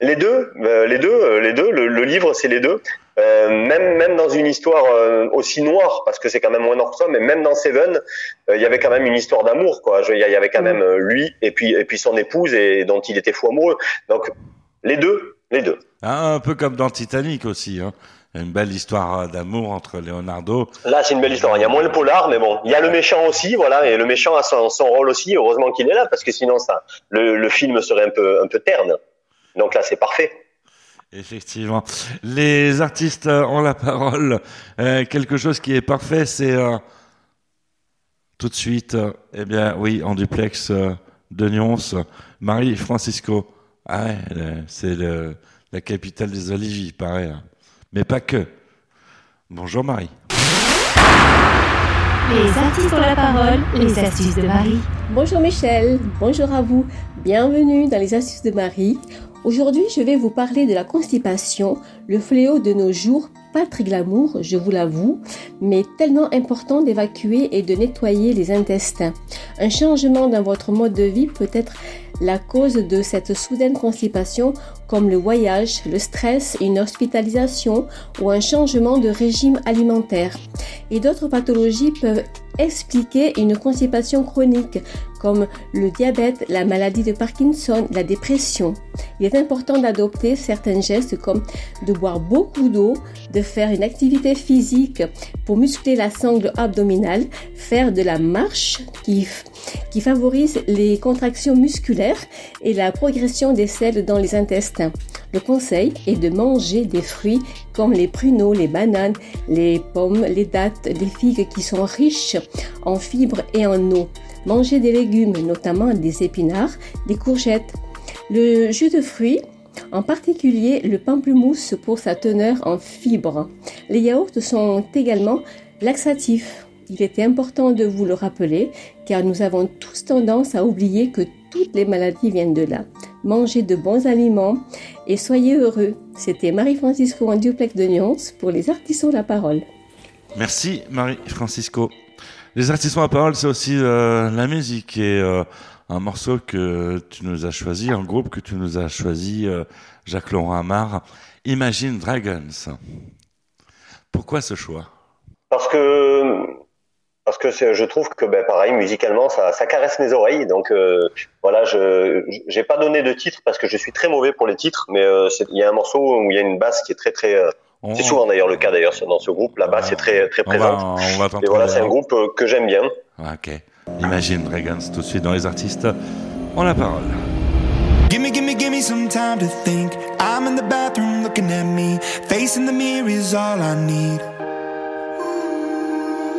Les deux, les deux, les deux. Le, le livre, c'est les deux. Euh, même, même dans une histoire euh, aussi noire, parce que c'est quand même moins noir que ça, mais même dans Seven, euh, il y avait quand même une histoire d'amour, quoi. Il y avait quand même euh, lui et puis et puis son épouse et dont il était fou amoureux. Donc les deux, les deux. Hein, Un peu comme dans Titanic aussi. Hein. Une belle histoire d'amour entre Leonardo. Là, c'est une belle histoire. Il y a moins le polar, mais bon, il y a le méchant aussi, voilà, et le méchant a son, son rôle aussi. Heureusement qu'il est là, parce que sinon, ça, le, le film serait un peu un peu terne. Donc là, c'est parfait. Effectivement. Les artistes ont la parole. Euh, quelque chose qui est parfait, c'est euh, tout de suite, euh, eh bien, oui, en duplex euh, de Nyons, Marie Francisco. Ah ouais, c'est le- la capitale des oliviers, pareil. hein. Mais pas que. Bonjour Marie. Les artistes ont la parole, les astuces de Marie. Bonjour Michel, bonjour à vous, bienvenue dans les astuces de Marie. Aujourd'hui, je vais vous parler de la constipation, le fléau de nos jours, pas très glamour, je vous l'avoue, mais tellement important d'évacuer et de nettoyer les intestins. Un changement dans votre mode de vie peut être la cause de cette soudaine constipation comme le voyage, le stress, une hospitalisation ou un changement de régime alimentaire. Et d'autres pathologies peuvent expliquer une constipation chronique comme le diabète, la maladie de Parkinson, la dépression. Il est important d'adopter certains gestes comme de boire beaucoup d'eau, de faire une activité physique pour muscler la sangle abdominale, faire de la marche qui, qui favorise les contractions musculaires et la progression des selles dans les intestins. Le conseil est de manger des fruits comme les pruneaux, les bananes, les pommes, les dattes, les figues qui sont riches en fibres et en eau. Manger des légumes, notamment des épinards, des courgettes. Le jus de fruits, en particulier le pamplemousse pour sa teneur en fibres. Les yaourts sont également laxatifs. Il était important de vous le rappeler car nous avons tous tendance à oublier que toutes les maladies viennent de là. Mangez de bons aliments et soyez heureux. C'était Marie-Francisco en duplex de nuances pour les artistes ont la parole. Merci Marie-Francisco. Les artistes ont la parole, c'est aussi euh, la musique et euh, un morceau que tu nous as choisi, un groupe que tu nous as choisi, euh, Jacques-Laurent Amar, Imagine Dragons. Pourquoi ce choix? Parce que parce que je trouve que ben, pareil musicalement ça, ça caresse mes oreilles donc euh, voilà je j'ai pas donné de titre parce que je suis très mauvais pour les titres mais euh, il y a un morceau où il y a une basse qui est très très euh, On- c'est souvent d'ailleurs le cas d'ailleurs dans ce groupe la basse est très très on va, présente on va t'en et voilà c'est un groupe que j'aime bien Ok. Imagine Dragons tout de suite dans les artistes ont la parole. Gimme, gimme, gimme some time to think. I'm in the bathroom looking at me. Facing the mirror is all I need.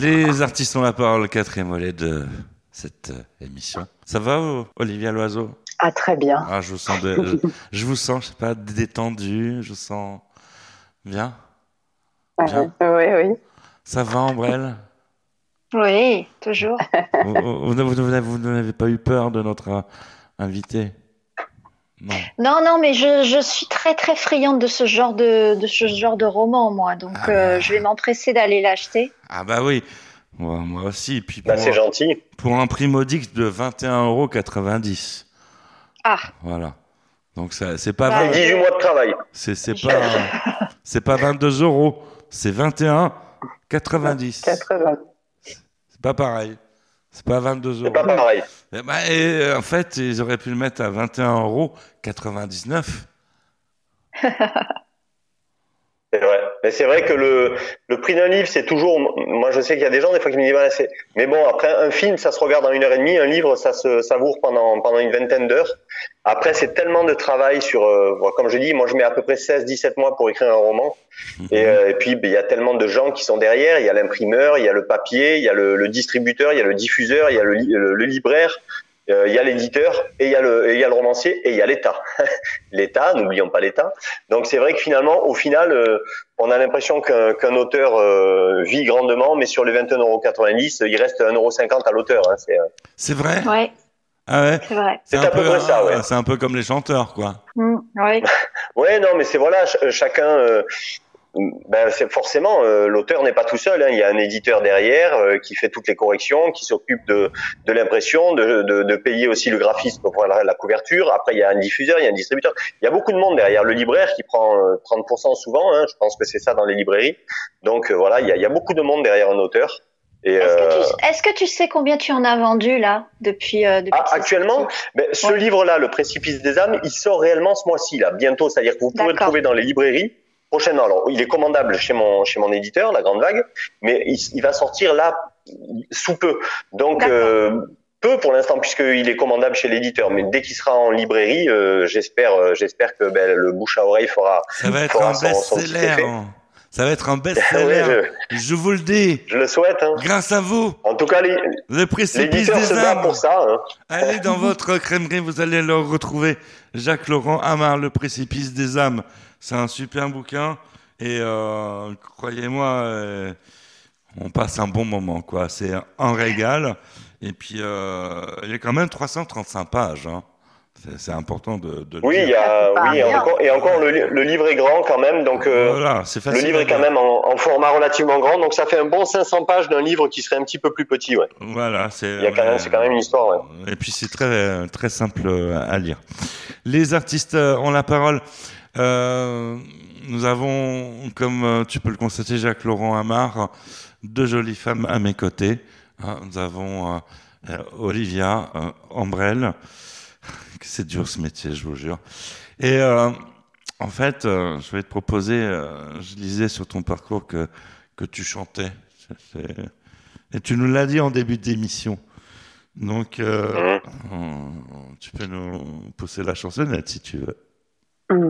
Les artistes ont la parole, quatrième volet de cette euh, émission. Ça va, Olivia Loiseau? Ah, très bien. Ah, je vous sens, de- je, je vous sens, je sais pas, détendu. Je vous sens bien? Bien? Oui, oui. Ça va, Ambrelle? Oui, toujours. vous, vous- vous- vous- vous n'avez pas eu peur de notre euh, invité Non. Non, non, mais je, je suis très très friande de ce genre de, de ce genre de roman, moi. Donc, euh, je vais m'empresser d'aller l'acheter. Ah bah oui, moi, moi aussi. Et puis Bah, pour, c'est gentil. Pour un prix modique de 21,90€. Ah, Voilà. Donc ça, c'est pas Bah, 20 18 mois de travail. C'est c'est pas c'est pas 22 euros c'est 21,90. 80. C'est pas pareil. C'est pas 22 euros. C'est pas pareil. Eh ben, et, euh, en fait, ils auraient pu le mettre à 21 euros 99. C'est vrai. Mais c'est vrai que le, le prix d'un livre, c'est toujours. Moi, je sais qu'il y a des gens, des fois, qui me disent, voilà, c'est. Mais bon, après, un film, ça se regarde en une heure et demie. Un livre, ça se savoure pendant, pendant une vingtaine d'heures. Après, c'est tellement de travail sur. euh, comme je dis, moi, je mets à peu près 16-17 mois pour écrire un roman. Et, euh, et puis, ben, il y a tellement de gens qui sont derrière. Il y a l'imprimeur, il y a le papier, il y a le, le distributeur, il y a le diffuseur, il y a le, le, le libraire. Euh, Il y a l'éditeur et il y a le, et il y a le romancier et il y a l'État. L'État, n'oublions pas l'État. Donc c'est vrai que finalement, au final, euh, on a l'impression qu'un qu'un auteur euh, vit grandement, mais sur les 21,90 il reste 1,50€ à l'auteur. Hein, c'est, euh, C'est vrai? Ouais, Ah ouais? C'est vrai. C'est un à peu peu- près ça, ouais. C'est un peu comme les chanteurs, quoi. Mm, ouais. Ouais, non, mais c'est voilà, ch- chacun. Euh, ben, c'est forcément euh, l'auteur n'est pas tout seul. Hein. Il y a un éditeur derrière euh, qui fait toutes les corrections, qui s'occupe de, de l'impression, de, de, de payer aussi le graphisme pour la, la couverture. Après, il y a un diffuseur, il y a un distributeur. Il y a beaucoup de monde derrière. Le libraire qui prend euh, 30% souvent. Hein. Je pense que c'est ça dans les librairies. Donc euh, voilà, il y, a, il y a beaucoup de monde derrière un auteur. Et, Est-ce que, euh, tu- est-ce que tu sais combien tu en as vendu là depuis, euh, depuis Ah, actuellement, ben, ce livre-là, Le Précipice des âmes, il sort réellement ce mois-ci, là, bientôt. C'est-à-dire que vous pouvez le trouver dans les librairies prochainement. Alors, il est commandable chez mon, chez mon éditeur, La Grande Vague, mais il, il va sortir là sous peu. Donc, euh, peu pour l'instant, puisqu'il est commandable chez l'éditeur. Mais dès qu'il sera en librairie, euh, j'espère, euh, j'espère que ben, le bouche à oreille fera. Ça va être fera un best-seller. hein. Ça va être un best-seller. Ouais, je... vous le dis. Je le souhaite. Hein. Grâce à vous. En tout cas, les, Le précipice se des bat âmes. pour ça. Hein. Allez dans votre crèmerie, vous allez le retrouver. Jacques Laurent Amar, Le précipice des âmes. C'est un super bouquin. Et euh, croyez-moi, euh, on passe un bon moment. quoi. C'est un régal. Et puis, euh, il y a quand même 335 pages. hein. C'est- C'est important de, de le Oui, dire. il y a, pas oui, et encore, et encore le, li- le livre est grand quand même, donc euh, Voilà, c'est le livre est quand même en, en format relativement grand, donc ça fait un bon 500 pages d'un livre qui serait un petit peu plus petit, ouais. Voilà, c'est. Il y a quand même, c'est quand même une histoire, ouais. Et puis c'est très très simple euh, à lire. Les artistes euh, ont la parole. Euh, nous avons, comme euh, tu peux le constater, Jacques Laurent Amar, deux jolies femmes à mes côtés. Hein, nous avons euh, Olivia Ambrel. C'est dur ce métier, je vous jure. Et euh, en fait, je vais te proposer. je lisais sur ton parcours que que tu chantais. Et tu nous l'as dit en début d'émission. Donc, euh, on- tu peux nous pousser la chansonnette si tu veux. Mm.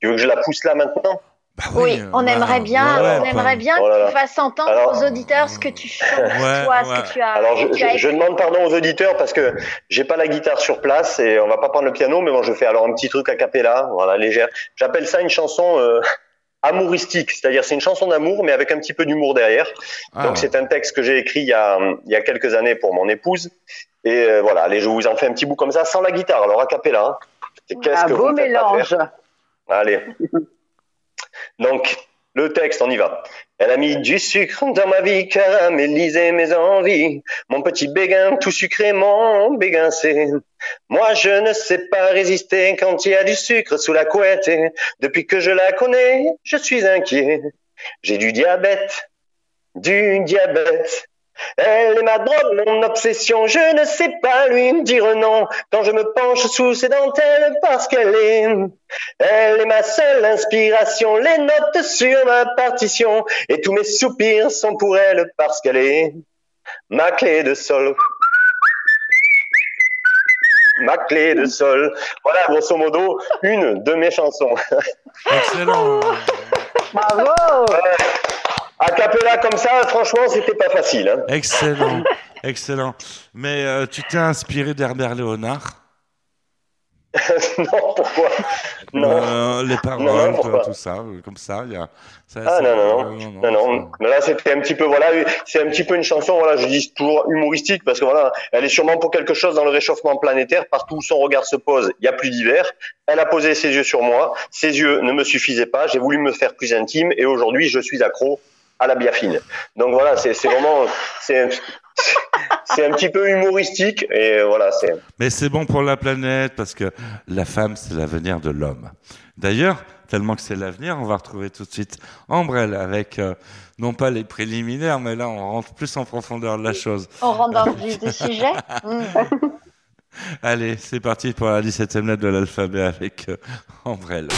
Tu veux que je la pousse là maintenant? Bah Oui, on bah, aimerait bien, ouais, on aimerait bien Oh là que tu fasses entendre Alors- aux auditeurs ce que tu chantes, Ouais, toi, ce que tu as. Alors je, tu as je- demande pardon aux auditeurs parce que j'ai pas la guitare sur place et on va pas prendre le piano, mais bon, je fais alors un petit truc a cappella, voilà, légère. J'appelle ça une chanson euh, amouristique, c'est-à-dire c'est une chanson d'amour mais avec un petit peu d'humour derrière. Ah, Donc c'est un texte que j'ai écrit il y, a, il y a quelques années pour mon épouse. Et euh, voilà, allez, je vous en fais un petit bout comme ça, sans la guitare, alors a cappella. Hein. Qu'est-ce Un que beau vous pas mélange. faire Allez. Donc, le texte, on y va. Elle a mis du sucre dans ma vie, caramélisé mes envies. Mon petit béguin, tout sucré, mon béguin, c'est... Moi, je ne sais pas résister quand il y a du sucre sous la couette. Et depuis que je la connais, je suis inquiet. J'ai du diabète, du diabète. Elle est ma drogue, mon obsession, je ne sais pas lui dire non quand je me penche sous ses dentelles parce qu'elle est, elle est ma seule inspiration, les notes sur ma partition et tous mes soupirs sont pour elle parce qu'elle est ma clé de sol. Ma clé de sol. Voilà, grosso modo, une de mes chansons. Excellent. Bravo A cappella comme ça, franchement, c'était pas facile. Hein. Excellent. Excellent. Mais euh, tu t'es inspiré d'Herbert Léonard? Non, pourquoi? Non. Euh, Les paroles, Non, non, pourquoi? tout ça, euh, comme ça. Il y a, ça- Ah ça- non, non, non, non, non. Mais là, c'était un petit peu, voilà, c'est un petit peu une chanson, voilà, je dis toujours humoristique parce que voilà, elle est sûrement pour quelque chose dans le réchauffement planétaire. Partout où son regard se pose, il y a plus d'hiver. Elle a posé ses yeux sur moi. Ses yeux ne me suffisaient pas. J'ai voulu me faire plus intime et aujourd'hui, je suis accro à la biafine. Donc voilà, c'est vraiment, c'est c'est un petit peu humoristique et voilà, c'est. Mais c'est bon pour la planète parce que la femme, c'est l'avenir de l'homme. D'ailleurs, tellement que c'est l'avenir. On va retrouver tout de suite Ambrelle avec euh, non pas les préliminaires, mais là on rentre plus en profondeur de la chose. On rentre dans le vif du sujet. Allez, c'est parti pour la 17e lettre de l'alphabet avec euh, Ambrelle.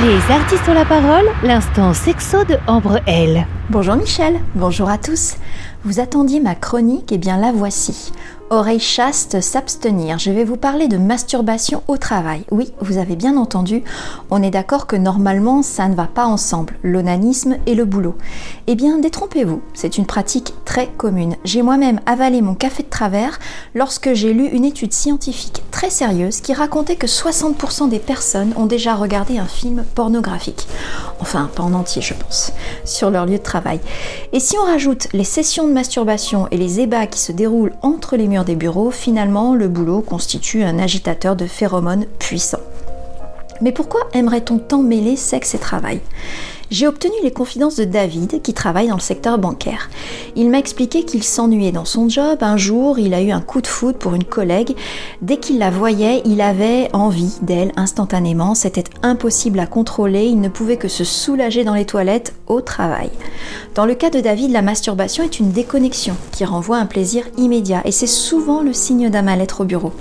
Les artistes ont la parole, l'instant sexo de Ambre L. Bonjour Michel, bonjour à tous. Vous attendiez ma chronique, et bien la voici. Oreille chaste, s'abstenir. Je vais vous parler de masturbation au travail. Oui, vous avez bien entendu, on est d'accord que normalement ça ne va pas ensemble, l'onanisme et le boulot. Eh bien, détrompez-vous, c'est une pratique très commune. J'ai moi-même avalé mon café de travers lorsque j'ai lu une étude scientifique très sérieuse qui racontait que 60% des personnes ont déjà regardé un film pornographique. Enfin, pas en entier, je pense, sur leur lieu de travail. Et si on rajoute les sessions de masturbation et les ébats qui se déroulent entre les murs des bureaux, finalement, le boulot constitue un agitateur de phéromones puissant. Mais pourquoi aimerait-on tant mêler sexe et travail? J'ai obtenu les confidences de David, qui travaille dans le secteur bancaire. Il m'a expliqué qu'il s'ennuyait dans son job. Un jour, il a eu un coup de foudre pour une collègue. Dès qu'il la voyait, il avait envie d'elle instantanément. C'était impossible à contrôler. Il ne pouvait que se soulager dans les toilettes au travail. Dans le cas de David, la masturbation est une déconnexion qui renvoie un plaisir immédiat. Et c'est souvent le signe d'un mal-être au bureau.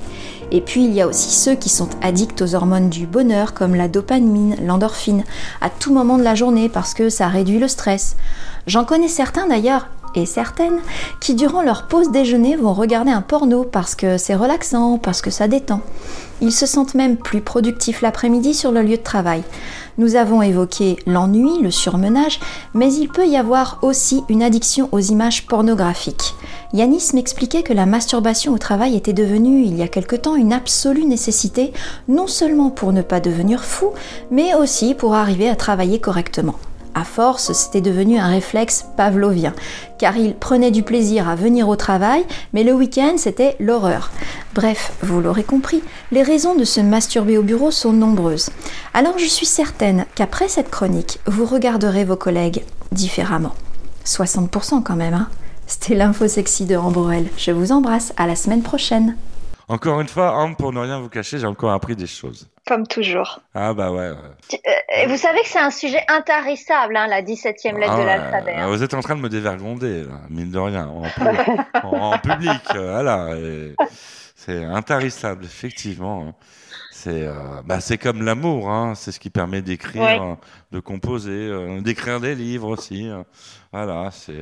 Et puis il y a aussi ceux qui sont addicts aux hormones du bonheur comme la dopamine, l'endorphine, à tout moment de la journée parce que ça réduit le stress. J'en connais certains d'ailleurs, et certaines, qui durant leur pause déjeuner vont regarder un porno parce que c'est relaxant, parce que ça détend. Ils se sentent même plus productifs l'après-midi sur le lieu de travail. Nous avons évoqué l'ennui, le surmenage, mais il peut y avoir aussi une addiction aux images pornographiques. Yanis m'expliquait que la masturbation au travail était devenue, il y a quelque temps, une absolue nécessité, non seulement pour ne pas devenir fou, mais aussi pour arriver à travailler correctement. À force, c'était devenu un réflexe pavlovien, car il prenait du plaisir à venir au travail, mais le week-end, c'était l'horreur. Bref, vous l'aurez compris, les raisons de se masturber au bureau sont nombreuses. Alors je suis certaine qu'après cette chronique, vous regarderez vos collègues différemment. 60% quand même, hein C'était l'info sexy de Ambrel. Je vous embrasse, à la semaine prochaine. Encore une fois, Ambre, pour ne rien vous cacher, j'ai encore appris des choses. Comme toujours. Ah bah ouais. ouais. Euh, et vous savez que c'est un sujet intarissable, hein, la 17e lettre Ah de ouais, l'alphabet. hein. Vous êtes en train de me dévergonder, là, mine de rien, en, pu- en- en public. euh, voilà, c'est intarissable, effectivement. hein. C'est euh, bah, c'est comme l'amour, hein, c'est ce qui permet d'écrire, Ouais. de composer, euh, d'écrire des livres aussi. euh. voilà, c'est.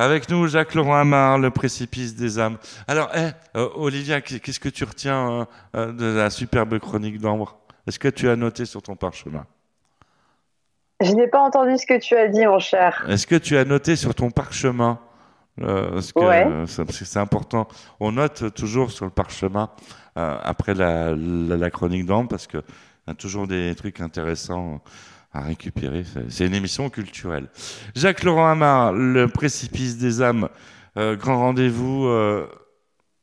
Avec nous, Jacques Laurent Amar, le précipice des âmes. Alors, eh, euh, Olivia, qu'est- qu'est-ce que tu retiens euh, euh, de la superbe chronique d'Ambre? Est-ce que tu as noté sur ton parchemin? Je n'ai pas entendu ce que tu as dit, mon cher. Est-ce que tu as noté sur ton parchemin? Euh, parce que, Ouais. c'est important. On note toujours sur le parchemin après la, la, la chronique d'Ambre parce que y a toujours des trucs intéressants à récupérer. C'est- une émission culturelle. Jacques Laurent Amar, le précipice des âmes, euh, grand rendez-vous euh,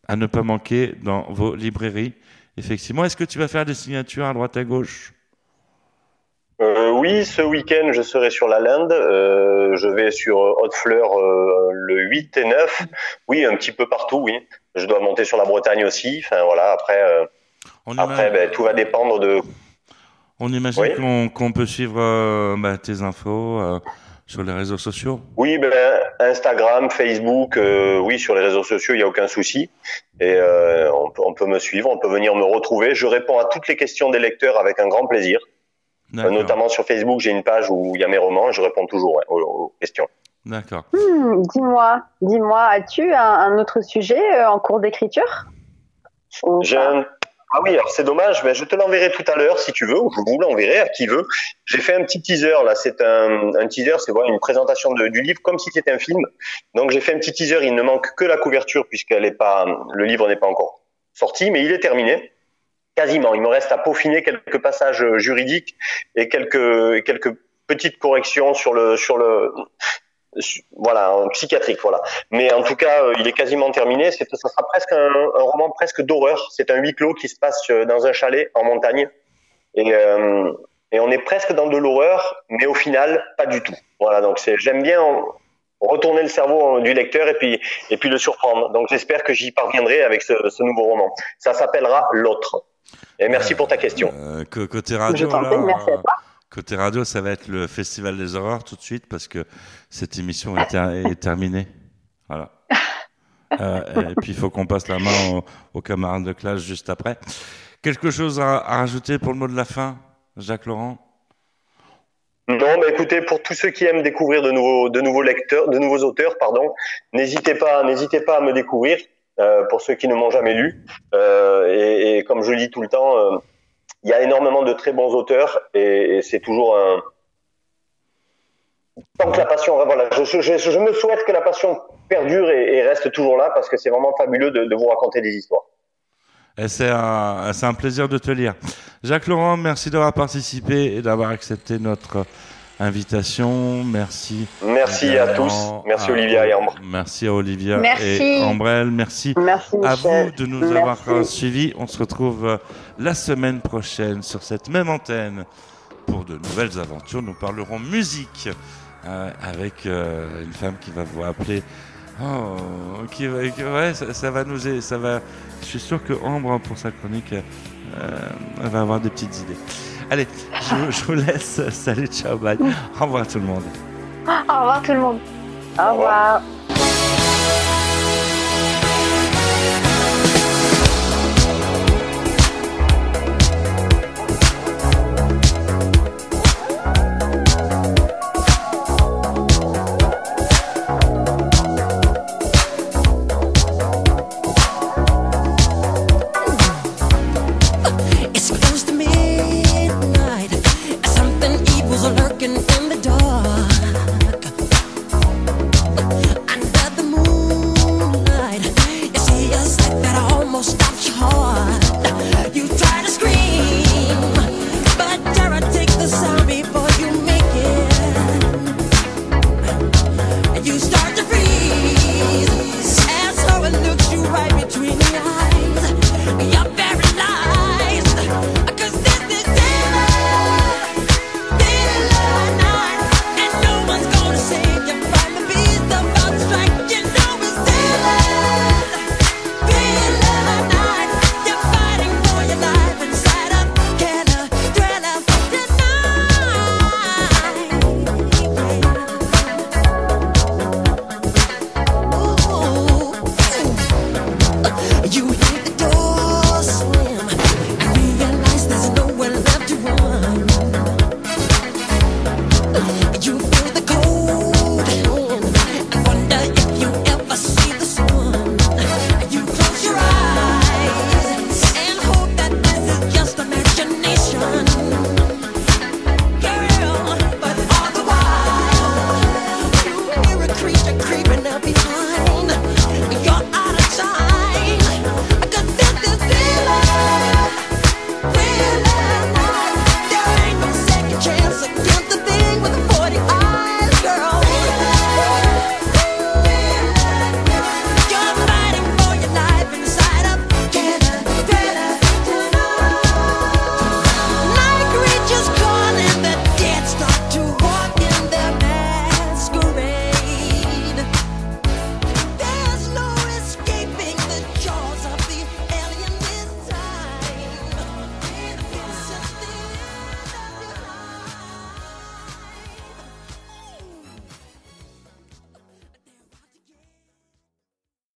à ne pas manquer dans vos librairies. Effectivement, est-ce que tu vas faire des signatures à droite à gauche? Euh, oui, ce week-end, je serai sur la Linde. Euh, je vais sur euh, Haute Fleur euh, le 8 et 9. Oui, un petit peu partout, oui. Je dois monter sur la Bretagne aussi. Enfin, voilà, après, après ben, tout va dépendre de... On imagine Oui. qu'on peut suivre euh, bah, tes infos euh, sur les réseaux sociaux. Oui, ben, Instagram, Facebook, euh, oui, sur les réseaux sociaux, il n'y a aucun souci. Et euh, on, peut- on peut me suivre, on peut venir me retrouver. Je réponds à toutes les questions des lecteurs avec un grand plaisir. Euh, notamment sur Facebook, j'ai une page où il y a mes romans et je réponds toujours aux, aux questions. D'accord. Hmm, dis-moi, dis-moi, as-tu un, un autre sujet euh, en cours d'écriture? J'ai un- Ah oui, alors c'est dommage, mais je te l'enverrai tout à l'heure si tu veux, ou je vous l'enverrai à qui veut. J'ai fait un petit teaser là, c'est un, teaser, c'est voilà, une présentation du livre comme si c'était un film. Donc j'ai fait un petit teaser, il ne manque que la couverture puisqu'elle est pas, le livre n'est pas encore sorti, mais il est terminé. Quasiment, il me reste à peaufiner quelques passages euh, juridiques et quelques quelques petites corrections sur le sur le voilà en psychiatrique voilà. Mais en tout cas, euh, il est quasiment terminé. C'est ça sera presque un, un roman presque d'horreur. C'est un huis clos qui se passe euh, dans un chalet en montagne et euh, et on est presque dans de l'horreur, mais au final pas du tout. Voilà donc c'est j'aime bien en- retourner le cerveau du lecteur et puis et puis le surprendre. Donc j'espère que j'y parviendrai avec ce, ce nouveau roman. Ça s'appellera L'autre. Et merci pour ta question. Euh, côté radio, Je t'en là, prie, merci à toi. Côté radio, ça va être le Festival des horreurs tout de suite parce que cette émission est, ter- est terminée. Voilà. Euh, et puis il faut qu'on passe la main aux, aux camarades de classe juste après. Quelque chose à, à rajouter pour le mot de la fin, Jacques Laurent? Non, mais écoutez, pour tous ceux qui aiment découvrir de nouveaux, de nouveaux lecteurs, de nouveaux auteurs, pardon, n'hésitez pas, n'hésitez pas à me découvrir. euh, pour ceux qui ne m'ont jamais lu, Euh, et, et comme je le dis tout le temps, euh, il y a énormément de très bons auteurs, et, c'est toujours un. Tant que la passion, voilà, je, je, me souhaite que la passion perdure et, reste toujours là, parce que c'est vraiment fabuleux de, vous raconter des histoires. Et c'est un, un plaisir de te lire. Jacques Laurent, merci d'avoir participé et d'avoir accepté notre invitation. Merci. Merci à tous. Merci Olivia et Ambre. Merci à Olivia Merci. et Ambrelle. Merci, Merci, à Michel. vous de nous Merci. avoir suivis. On se retrouve euh, la semaine prochaine sur cette même antenne pour de nouvelles aventures. Nous parlerons musique euh, avec euh, une femme qui va vous appeler. Oh, qui ouais, ça, ça va nous, aider, ça va. Je suis sûr que Ambre pour sa chronique, euh, elle va avoir des petites idées. Allez, je, vous laisse. Salut, ciao, bye. Au revoir tout le monde. Au revoir tout le monde. Au revoir.